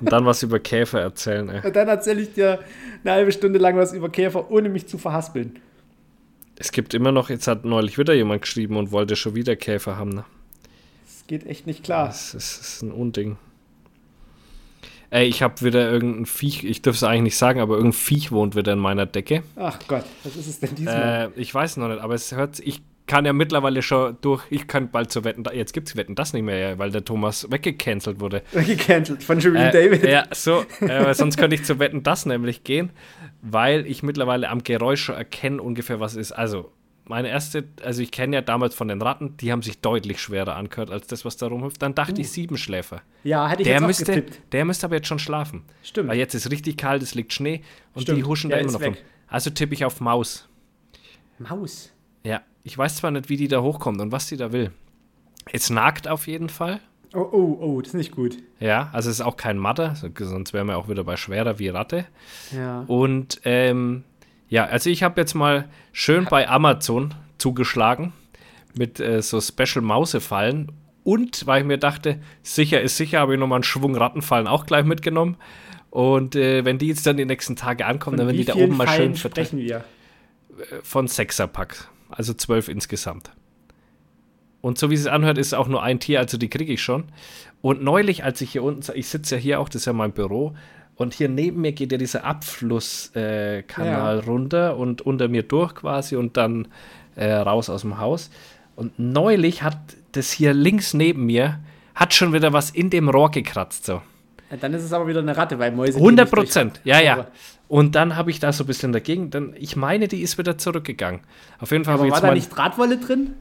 Und dann was über Käfer erzählen, ey. Und dann erzähle ich dir eine halbe Stunde lang was über Käfer, ohne mich zu verhaspeln. Es gibt immer noch, jetzt hat neulich wieder jemand geschrieben und wollte schon wieder Käfer haben. Ne? Das geht echt nicht klar. Das, ist, das ist ein Unding. Ey, ich habe wieder irgendein Viech, ich dürfte es eigentlich nicht sagen, aber irgendein Viech wohnt wieder in meiner Decke. Ach Gott, was ist es denn diesmal? Äh, ich weiß noch nicht, aber es hört, ich kann ja mittlerweile schon durch, ich kann bald zu wetten, jetzt gibt es Wetten das nicht mehr, weil der Thomas weggecancelt wurde. Gecancelt von Shirin Äh, David. Ja, so, *laughs* äh, sonst könnte ich zu wetten das nämlich gehen, weil ich mittlerweile am Geräusch schon erkenne ungefähr, was ist. Also, meine erste, also ich kenne ja damals von den Ratten, die haben sich deutlich schwerer angehört als das, was da rumhüpft. Dann dachte uh. ich Siebenschläfer. Ja, hätte ich der jetzt müsste, getippt. Der müsste aber jetzt schon schlafen. Stimmt. Weil jetzt ist richtig kalt, es liegt Schnee und Stimmt. die huschen Ja, da immer noch weg. rum. Also tippe ich auf Maus. Maus. Ja, ich weiß zwar nicht, wie die da hochkommt und was die da will. Es nagt auf jeden Fall. Oh, oh, oh, das ist nicht gut. Ja, also es ist auch kein Matter, so- sonst wären wir auch wieder bei schwerer wie Ratte. Ja. Und ähm, ja, also ich habe jetzt mal schön bei Amazon zugeschlagen mit äh, so Special Mausefallen. Und weil ich mir dachte, sicher ist sicher, habe ich nochmal einen Schwung Rattenfallen auch gleich mitgenommen. Und äh, wenn die jetzt dann die nächsten Tage ankommen, dann Von werden wie die da oben mal schön Fallen verteilt. sprechen wir? Von Sechserpack. Also zwölf insgesamt. Und so wie es sich anhört, ist auch nur ein Tier, also die kriege ich schon. Und neulich, als ich hier unten, ich sitze ja hier auch, das ist ja mein Büro, und hier neben mir geht ja dieser Abflusskanal äh, Ja. runter und unter mir durch quasi und dann äh, raus aus dem Haus. Und neulich hat das hier links neben mir, hat schon wieder was in dem Rohr gekratzt. So. Ja, Dann ist es aber wieder eine Ratte, weil Mäuse. gehen 100 nicht durch Prozent, ja, ja. Und dann habe ich da so ein bisschen dagegen, dann, ich meine, die ist wieder zurückgegangen. Auf jeden Fall habe Aber ich war jetzt da mal, nicht Drahtwolle drin?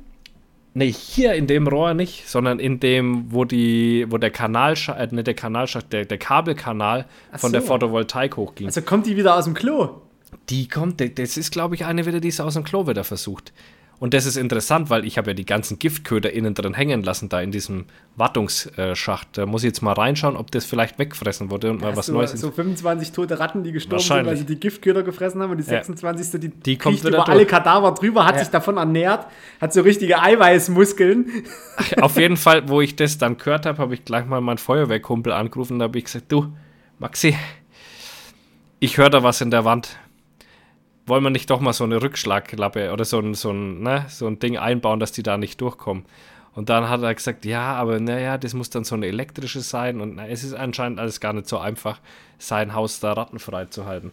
Nee, hier in dem Rohr nicht, sondern in dem, wo die, wo der Kanalschacht, äh, nicht der Kanalschacht, der, der Kabelkanal Ach von der. Photovoltaik hochging. Also kommt die wieder aus dem Klo. die kommt, das ist, glaube ich, eine wieder, die es aus dem Klo wieder versucht. Und das ist interessant, weil ich habe ja die ganzen Giftköder innen drin hängen lassen, da in diesem Wartungsschacht. Da muss ich jetzt mal reinschauen, ob das vielleicht wegfressen wurde und mal Hast was du Neues. so 25 tote Ratten, die gestorben sind, weil sie die Giftköder gefressen haben und die Ja. 26. die, Die kommt über durch. alle Kadaver drüber, hat Ja. sich davon ernährt, hat so richtige Eiweißmuskeln. *laughs* Auf jeden Fall, wo ich das dann gehört habe, habe ich gleich mal meinen Feuerwehrkumpel angerufen und habe ich gesagt, du, Maxi, ich höre da was in der Wand. Wollen wir nicht doch mal so eine Rückschlagklappe oder so ein, so ein, ne, so ein Ding einbauen, dass die da nicht durchkommen? Und dann hat er gesagt, ja, aber naja, das muss dann so eine elektrische sein und na, es ist anscheinend alles gar nicht so einfach, sein Haus da rattenfrei zu halten.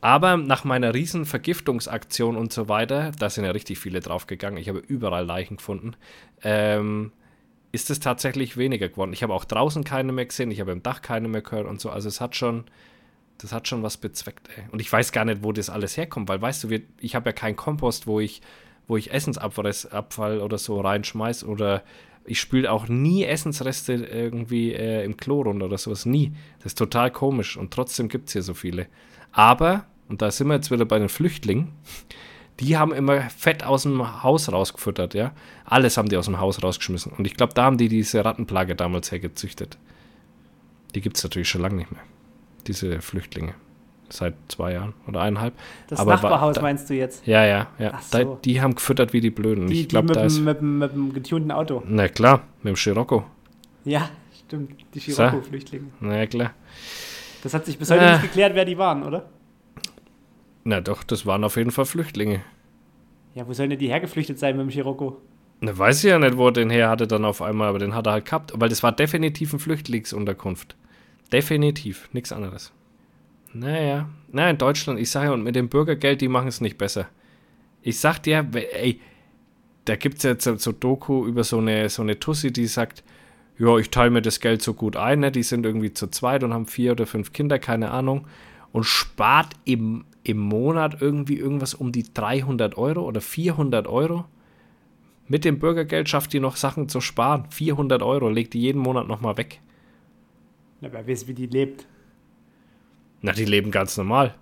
Aber nach meiner riesen Vergiftungsaktion und so weiter, da sind ja richtig viele draufgegangen, ich habe überall Leichen gefunden, ähm, ist es tatsächlich weniger geworden. Ich habe auch draußen keine mehr gesehen, ich habe im Dach keine mehr gehört und so. Also es hat schon, das hat schon was bezweckt, ey. Und ich weiß gar nicht, wo das alles herkommt, weil weißt du, wir, ich habe ja keinen Kompost, wo ich, wo ich Essensabfall Abfall oder so reinschmeiß oder ich spüle auch nie Essensreste irgendwie äh, im Klo runter oder sowas. Nie. Das ist total komisch und trotzdem gibt es hier so viele. Aber, und da sind wir jetzt wieder bei den Flüchtlingen, die haben immer Fett aus dem Haus rausgefuttert, ja. Alles haben die aus dem Haus rausgeschmissen. Und ich glaube, da haben die diese Rattenplage damals hergezüchtet. Die gibt es natürlich schon lange nicht mehr. Diese Flüchtlinge. Seit zwei Jahren oder eineinhalb. Das Aber Nachbarhaus da- meinst du jetzt? Ja, ja, ja. Ach Da, so. die haben gefüttert wie die Blöden. Die, ich glaube, da mit, ist. dem- mit, mit dem getunten Auto. Na klar, mit dem Scirocco. Ja, stimmt. Die So. Scirocco-Flüchtlinge. Na klar. Das hat sich bis heute Äh. nicht geklärt, wer die waren, oder? Na doch, das waren auf jeden Fall Flüchtlinge. Ja, wo sollen denn die hergeflüchtet sein mit dem Scirocco? Na, weiß ich ja nicht, wo er den her hatte dann auf einmal, aber den hat er halt gehabt. Weil das war definitiv eine Flüchtlingsunterkunft. Definitiv, nichts anderes. Naja, na, in Deutschland, ich sage ja, und mit dem Bürgergeld, die machen es nicht besser. Ich sag dir, ey, da gibt es jetzt so, so Doku über so eine, so eine Tussi, die sagt, ja, ich teile mir das Geld so gut ein, ne? die sind irgendwie zu zweit und haben vier oder fünf Kinder, keine Ahnung, und spart im, im Monat irgendwie irgendwas um die 300 Euro oder 400 Euro. Mit dem Bürgergeld schafft die noch Sachen zu sparen. 400 Euro legt die jeden Monat nochmal weg. Na, wer weiß, wie die lebt. Na, die leben ganz normal.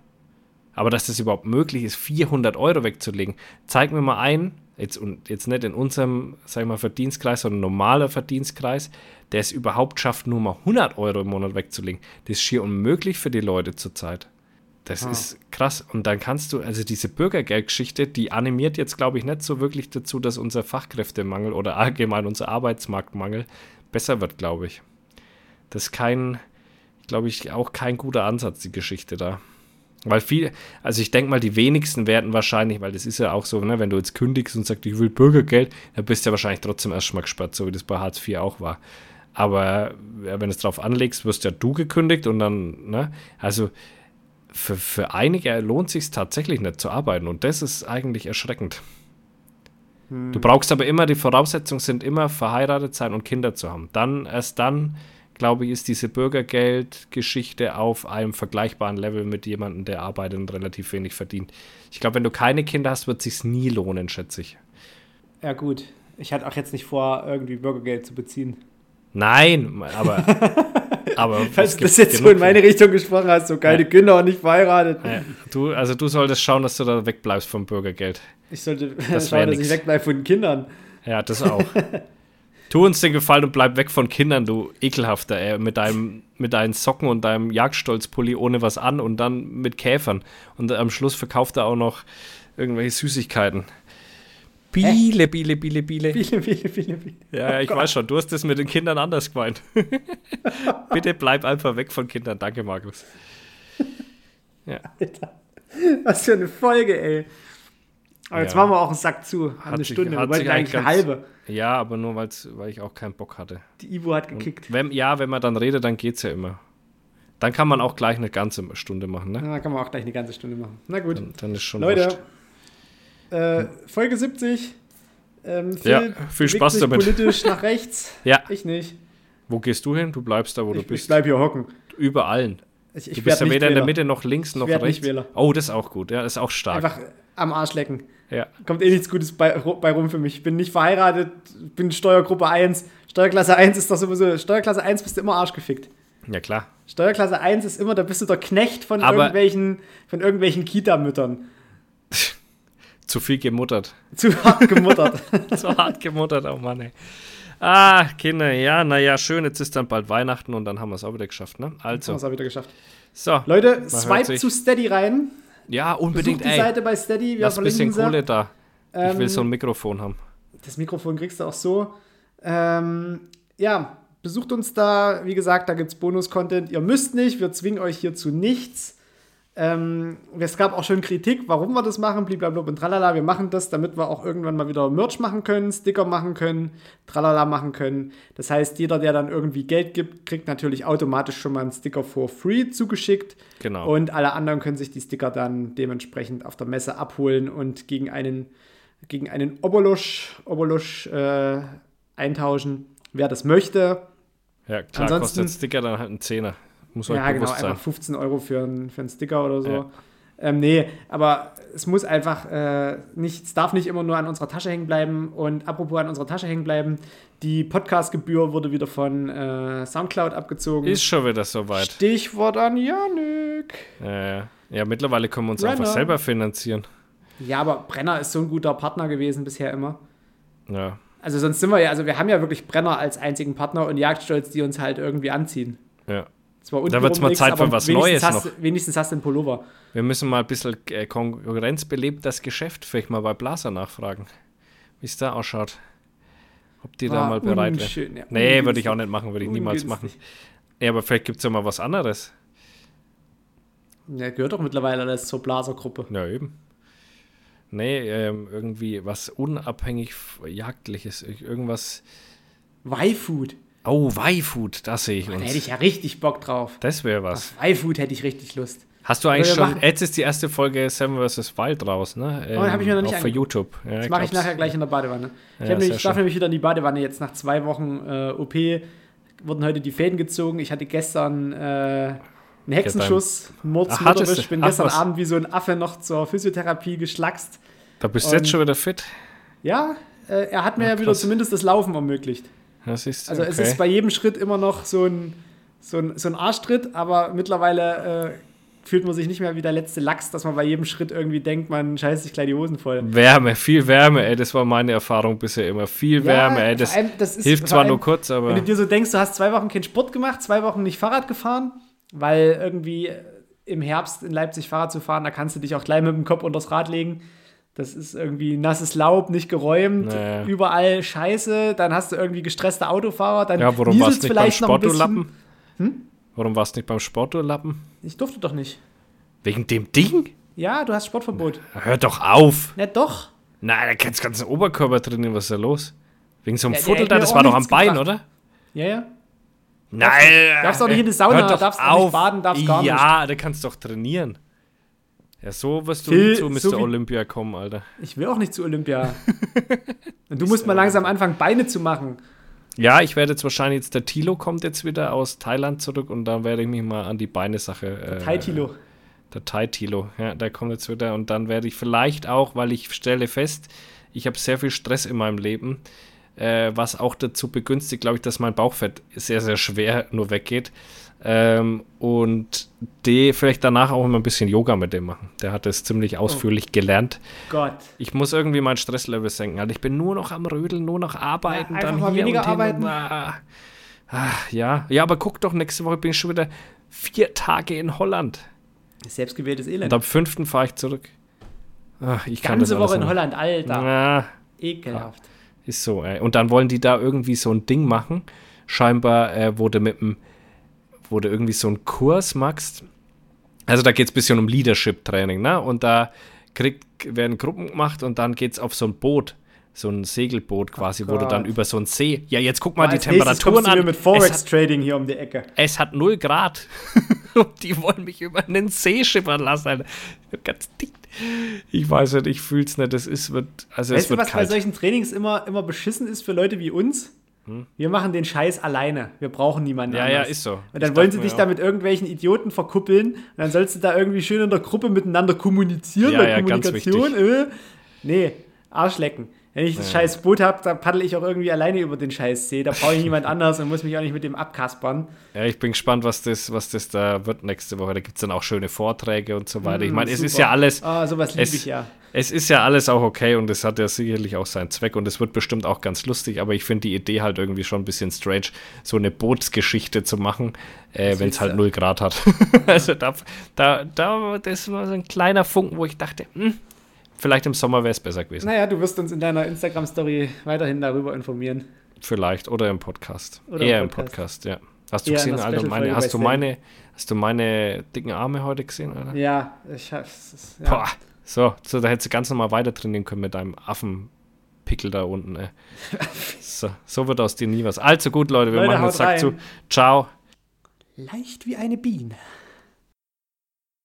Aber dass das überhaupt möglich ist, 400 Euro wegzulegen, zeig mir mal einen, jetzt, und jetzt nicht in unserem, sag ich mal, Verdienstkreis, sondern normaler Verdienstkreis, der es überhaupt schafft, nur mal 100 Euro im Monat wegzulegen. Das ist schier unmöglich für die Leute zurzeit. Das Ah. ist krass. Und dann kannst du, also diese Bürgergeldgeschichte, die animiert jetzt, glaube ich, nicht so wirklich dazu, dass unser Fachkräftemangel oder allgemein unser Arbeitsmarktmangel besser wird, glaube ich. Das ist kein, glaube ich, auch kein guter Ansatz, die Geschichte da. Weil viel, also ich denke mal, die wenigsten werden wahrscheinlich, weil das ist ja auch so, ne, wenn du jetzt kündigst und sagst, ich will Bürgergeld, dann bist du ja wahrscheinlich trotzdem erstmal gesperrt, so wie das bei Hartz IV auch war. Aber wenn du es drauf anlegst, wirst ja du gekündigt und dann, ne, also für, für einige lohnt sich tatsächlich nicht zu arbeiten und das ist eigentlich erschreckend. Du brauchst aber immer, die Voraussetzungen sind immer verheiratet sein und Kinder zu haben. Dann, erst dann glaube ich, ist diese Bürgergeldgeschichte auf einem vergleichbaren Level mit jemandem, der arbeitet und relativ wenig verdient. Ich glaube, wenn du keine Kinder hast, wird es sich nie lohnen, schätze ich. Ja, gut. Ich hatte auch jetzt nicht vor, irgendwie Bürgergeld zu beziehen. Nein, aber. *laughs* aber Falls du das jetzt so in meine Richtung gesprochen hast, so keine ja. Kinder und nicht verheiratet. Ja. Du, also du solltest schauen, dass du da wegbleibst vom Bürgergeld. Ich sollte das *laughs* schauen, dass nix. ich wegbleibe von den Kindern. Ja, das auch. *laughs* tu uns den Gefallen und bleib weg von Kindern, du ekelhafter, ey, mit deinem, mit deinen Socken und deinem Jagdstolzpulli ohne was an und dann mit Käfern. Und am Schluss verkauft er auch noch irgendwelche Süßigkeiten. Biele, Biele, Biele, Biele. Biele, Biele, Biele, Biele. Ja, oh ich Gott. weiß schon, du hast das mit den Kindern anders gemeint. *laughs* Bitte bleib einfach weg von Kindern. Danke, Markus. *laughs* Ja. Alter, was für eine Folge, ey. Aber jetzt machen wir auch einen Sack zu. Haben eine sich, Stunde. Wir wollten eigentlich eine halbe. Ja, aber nur weil ich auch keinen Bock hatte. Die Ivo hat gekickt. Wenn, ja, wenn man dann redet, dann geht's ja immer. Dann kann man auch gleich eine ganze Stunde machen, ne? Ja, kann man auch gleich eine ganze Stunde machen. Na gut. Dann, dann ist schon Leute, äh, Folge 70. Ähm, Phil ja, viel Spaß damit. Politisch nach *laughs* rechts. ja. Ich nicht. Wo gehst du hin? Du bleibst da, wo ich, du bist. Ich bleib hier hocken. Überall. Ich, ich du bist ja weder Wähler. in der Mitte noch links noch rechts. Oh, das ist auch gut. Ja, das ist auch stark. Einfach am Arsch lecken. Ja. Kommt eh nichts Gutes bei, bei rum für mich. Ich bin nicht verheiratet, bin Steuergruppe 1. Steuerklasse 1 ist doch sowieso. Steuerklasse 1 bist du immer arschgefickt. Ja, klar. Steuerklasse 1 ist immer, da bist du der Knecht von Aber irgendwelchen, von irgendwelchen Kita-Müttern. Zu viel gemuttert. Zu hart gemuttert. *laughs* Zu hart gemuttert, oh Mann, ey. Ah, Kinder, ja, naja, schön, jetzt ist dann bald Weihnachten und dann haben wir es auch wieder geschafft, ne? Also. Haben wir es auch wieder geschafft. So. Leute, swipe zu Steady rein. Ja, unbedingt, Besucht die ey. Seite bei Steady. Wir Lass ein bisschen sie. Kohle da. Ich Ähm, will so ein Mikrofon haben. Das Mikrofon kriegst du auch so. Ähm, ja, besucht uns da. Wie gesagt, da gibt es Bonus-Content. Ihr müsst nicht, wir zwingen euch hier zu nichts. Ähm, es gab auch schon Kritik, warum wir das machen, blablabla und tralala. Wir machen das, damit wir auch irgendwann mal wieder Merch machen können, Sticker machen können, tralala machen können. Das heißt, jeder, der dann irgendwie Geld gibt, kriegt natürlich automatisch schon mal einen Sticker for free zugeschickt. Genau. Und alle anderen können sich die Sticker dann dementsprechend auf der Messe abholen und gegen einen, gegen einen Obolus, Obolus äh, eintauschen, wer das möchte. Ja, klar, Ansonsten- kostet Sticker dann halt einen Zehner. Muss euch Ja, genau, bewusst sein. einfach 15 Euro für, einen- für einen Sticker oder so. Ja. Ähm, nee, aber es muss einfach äh, nicht, es darf nicht immer nur an unserer Tasche hängen bleiben. Und apropos an unserer Tasche hängen bleiben, die Podcast-Gebühr wurde wieder von äh, Soundcloud abgezogen. Ist schon wieder soweit. Stichwort an Janik. Ja, ja. ja, mittlerweile können wir uns Brenner. einfach selber finanzieren. Ja, aber Brenner ist so ein guter Partner gewesen bisher immer. Ja. Also sonst sind wir ja, also wir haben ja wirklich Brenner als einzigen Partner und Jagdstolz, die uns halt irgendwie anziehen. ja. Zwar Da wird's mal untenrum Zeit für was Neues hast, noch. Wenigstens hast du einen Pullover. Wir müssen mal ein bisschen äh, konkurrenzbelebt das Geschäft vielleicht mal bei Blaser nachfragen, wie es da ausschaut. Ob die da Ah, mal bereit wären. ja, Nee, würde ich auch nicht machen, würde ich niemals machen. Ja, aber vielleicht gibt es ja mal was anderes. Ja, gehört doch mittlerweile alles zur Blasergruppe. Ja, eben. Nee, ähm, irgendwie was unabhängig Jagdliches. Irgendwas. Y-Food. Oh, Y-Food, da sehe ich Da uns. hätte ich ja richtig Bock drauf. das wäre was. Auf Y-Food hätte ich richtig Lust. Hast du eigentlich schon. machen- Jetzt ist die erste Folge Seven vs. Wild raus, ne? Ähm, Oh, hab ich mir noch nicht Auch für. YouTube. Ja, Das mache ich nachher gleich in der Badewanne. Ich, Ja, nämlich, ich darf nämlich wieder in die Badewanne. Jetzt nach zwei Wochen äh, OP wurden heute die Fäden gezogen. Ich hatte gestern äh, einen Hexenschuss, Ach, du? Bin Ach, gestern was. Abend wie so ein Affe noch zur Physiotherapie geschlackst. Da bist du jetzt schon wieder fit. Ja, äh, er hat mir Ja, ja wieder zumindest das Laufen ermöglicht. Das ist, Also okay. es ist bei jedem Schritt immer noch so ein, so ein, so ein Arschtritt, aber mittlerweile äh, fühlt man sich nicht mehr wie der letzte Lachs, dass man bei jedem Schritt irgendwie denkt, man scheißt sich gleich die Hosen voll. Wärme, viel Wärme, ey. Das war meine Erfahrung bisher immer. Viel Wärme, ey. Das allem, das ist hilft zwar allem, nur kurz, aber. Wenn du dir so denkst, du hast zwei Wochen keinen Sport gemacht, zwei Wochen nicht Fahrrad gefahren, weil irgendwie im Herbst in Leipzig Fahrrad zu fahren, da kannst du dich auch gleich mit dem Kopf unters Rad legen. Das ist irgendwie nasses Laub, nicht geräumt, Naja. überall Scheiße. Dann hast du irgendwie gestresste Autofahrer, dann Ja, warum warst du nicht beim vielleicht bisschen. Hm? Sporturlappen? Warum warst du nicht beim Sporturlappen? Ich durfte doch nicht. Wegen dem Ding? Ja, du hast Sportverbot. Hör doch auf! Na doch. Nein, da kannst du ganzen Oberkörper trainieren, was ist da los? Wegen so einem Ja, hätte da, das war doch am Bein, gebracht. oder? Ja, ja. Nein! darfst auch nicht in die Sauna, darfst auch nicht baden, darfst gar Ja, da kannst du doch trainieren. Ja, so wirst du Phil, nie zu Mr. so Olympia kommen, Alter. Ich will auch nicht zu Olympia. *laughs* Und du musst mal langsam anfangen, Beine zu machen. Ja, ich werde jetzt wahrscheinlich jetzt, der Tilo kommt jetzt wieder aus Thailand zurück und dann werde ich mich mal an die Beine-Sache. Äh, Thai-Tilo. Der Thai-Tilo, ja, der kommt jetzt wieder und dann werde ich vielleicht auch, weil ich stelle fest, ich habe sehr viel Stress in meinem Leben, äh, was auch dazu begünstigt, glaube ich, dass mein Bauchfett sehr, sehr schwer nur weggeht. Ähm, und die vielleicht danach auch immer ein bisschen Yoga mit dem machen. Der hat das ziemlich ausführlich oh. gelernt. Gott. Ich muss irgendwie mein Stresslevel senken. Also ich bin nur noch am Rödeln, nur noch arbeiten. Ja, dann mal weniger arbeiten. Ah, ah, ja. ja, aber guck doch, nächste Woche bin ich schon wieder vier Tage in Holland. Selbstgewähltes Elend. Und am fünften fahre ich zurück. Ach, ich Ganze Woche in Holland, Alter. Ja. Ekelhaft. Ist so, ey. Und dann wollen die da irgendwie so ein Ding machen. Scheinbar äh, wurde mit dem du irgendwie so einen Kurs machst. Also da geht es ein bisschen um Leadership-Training, ne? Und da kriegt, werden Gruppen gemacht und dann geht es auf so ein Boot, so ein Segelboot quasi, oh wo du dann über so einen See. Ja, jetzt guck mal Boah, die Temperaturen an. mit Forex-Trading hier um die Ecke. Es hat 0 Grad. *laughs* und die wollen mich über einen See schippern lassen. Ganz dick. Ich weiß nicht, ich fühle es nicht. Das ist, wird, also weißt es wird du, was kalt. bei solchen Trainings immer, immer beschissen ist für Leute wie uns? Hm? Wir machen den Scheiß alleine. Wir brauchen niemanden ja, anders. Ja, ist so. Und dann ich wollen sie dich da mit irgendwelchen Idioten verkuppeln und dann sollst du da irgendwie schön in der Gruppe miteinander kommunizieren. Ja, ja, Kommunikation, äh, nee, Arschlecken. Wenn ich das ja. scheiß Boot habe, dann paddel ich auch irgendwie alleine über den scheiß See. Da brauche ich *laughs* niemand anders und muss mich auch nicht mit dem abkaspern. Ja, ich bin gespannt, was das, was das da wird nächste Woche. Da gibt es dann auch schöne Vorträge und so weiter. ich meine, es ist ja alles. Ah, oh, sowas liebe ich ja. Es ist ja alles auch okay und es hat ja sicherlich auch seinen Zweck und es wird bestimmt auch ganz lustig, aber ich finde die Idee halt irgendwie schon ein bisschen strange, so eine Bootsgeschichte zu machen, äh, wenn es halt 0 Grad hat. *laughs* also da, da, da, das war so ein kleiner Funken, wo ich dachte, hm, vielleicht im Sommer wäre es besser gewesen. Naja, du wirst uns in deiner Instagram-Story weiterhin darüber informieren. Vielleicht oder im Podcast. Oder Eher im Podcast. im Podcast, ja. Hast du Eher gesehen, Alter, meine, hast du meine, hast du meine dicken Arme heute gesehen, Alter? Ja, ich hab's. Ja. Boah. So, so, da hättest du ganz normal weiter trainieren können mit deinem Affenpickel da unten. Ey. *laughs* so, so wird aus dir nie was. Allzu gut, Leute. Wir Leute, machen jetzt Sack zu. Ciao. Leicht wie eine Biene.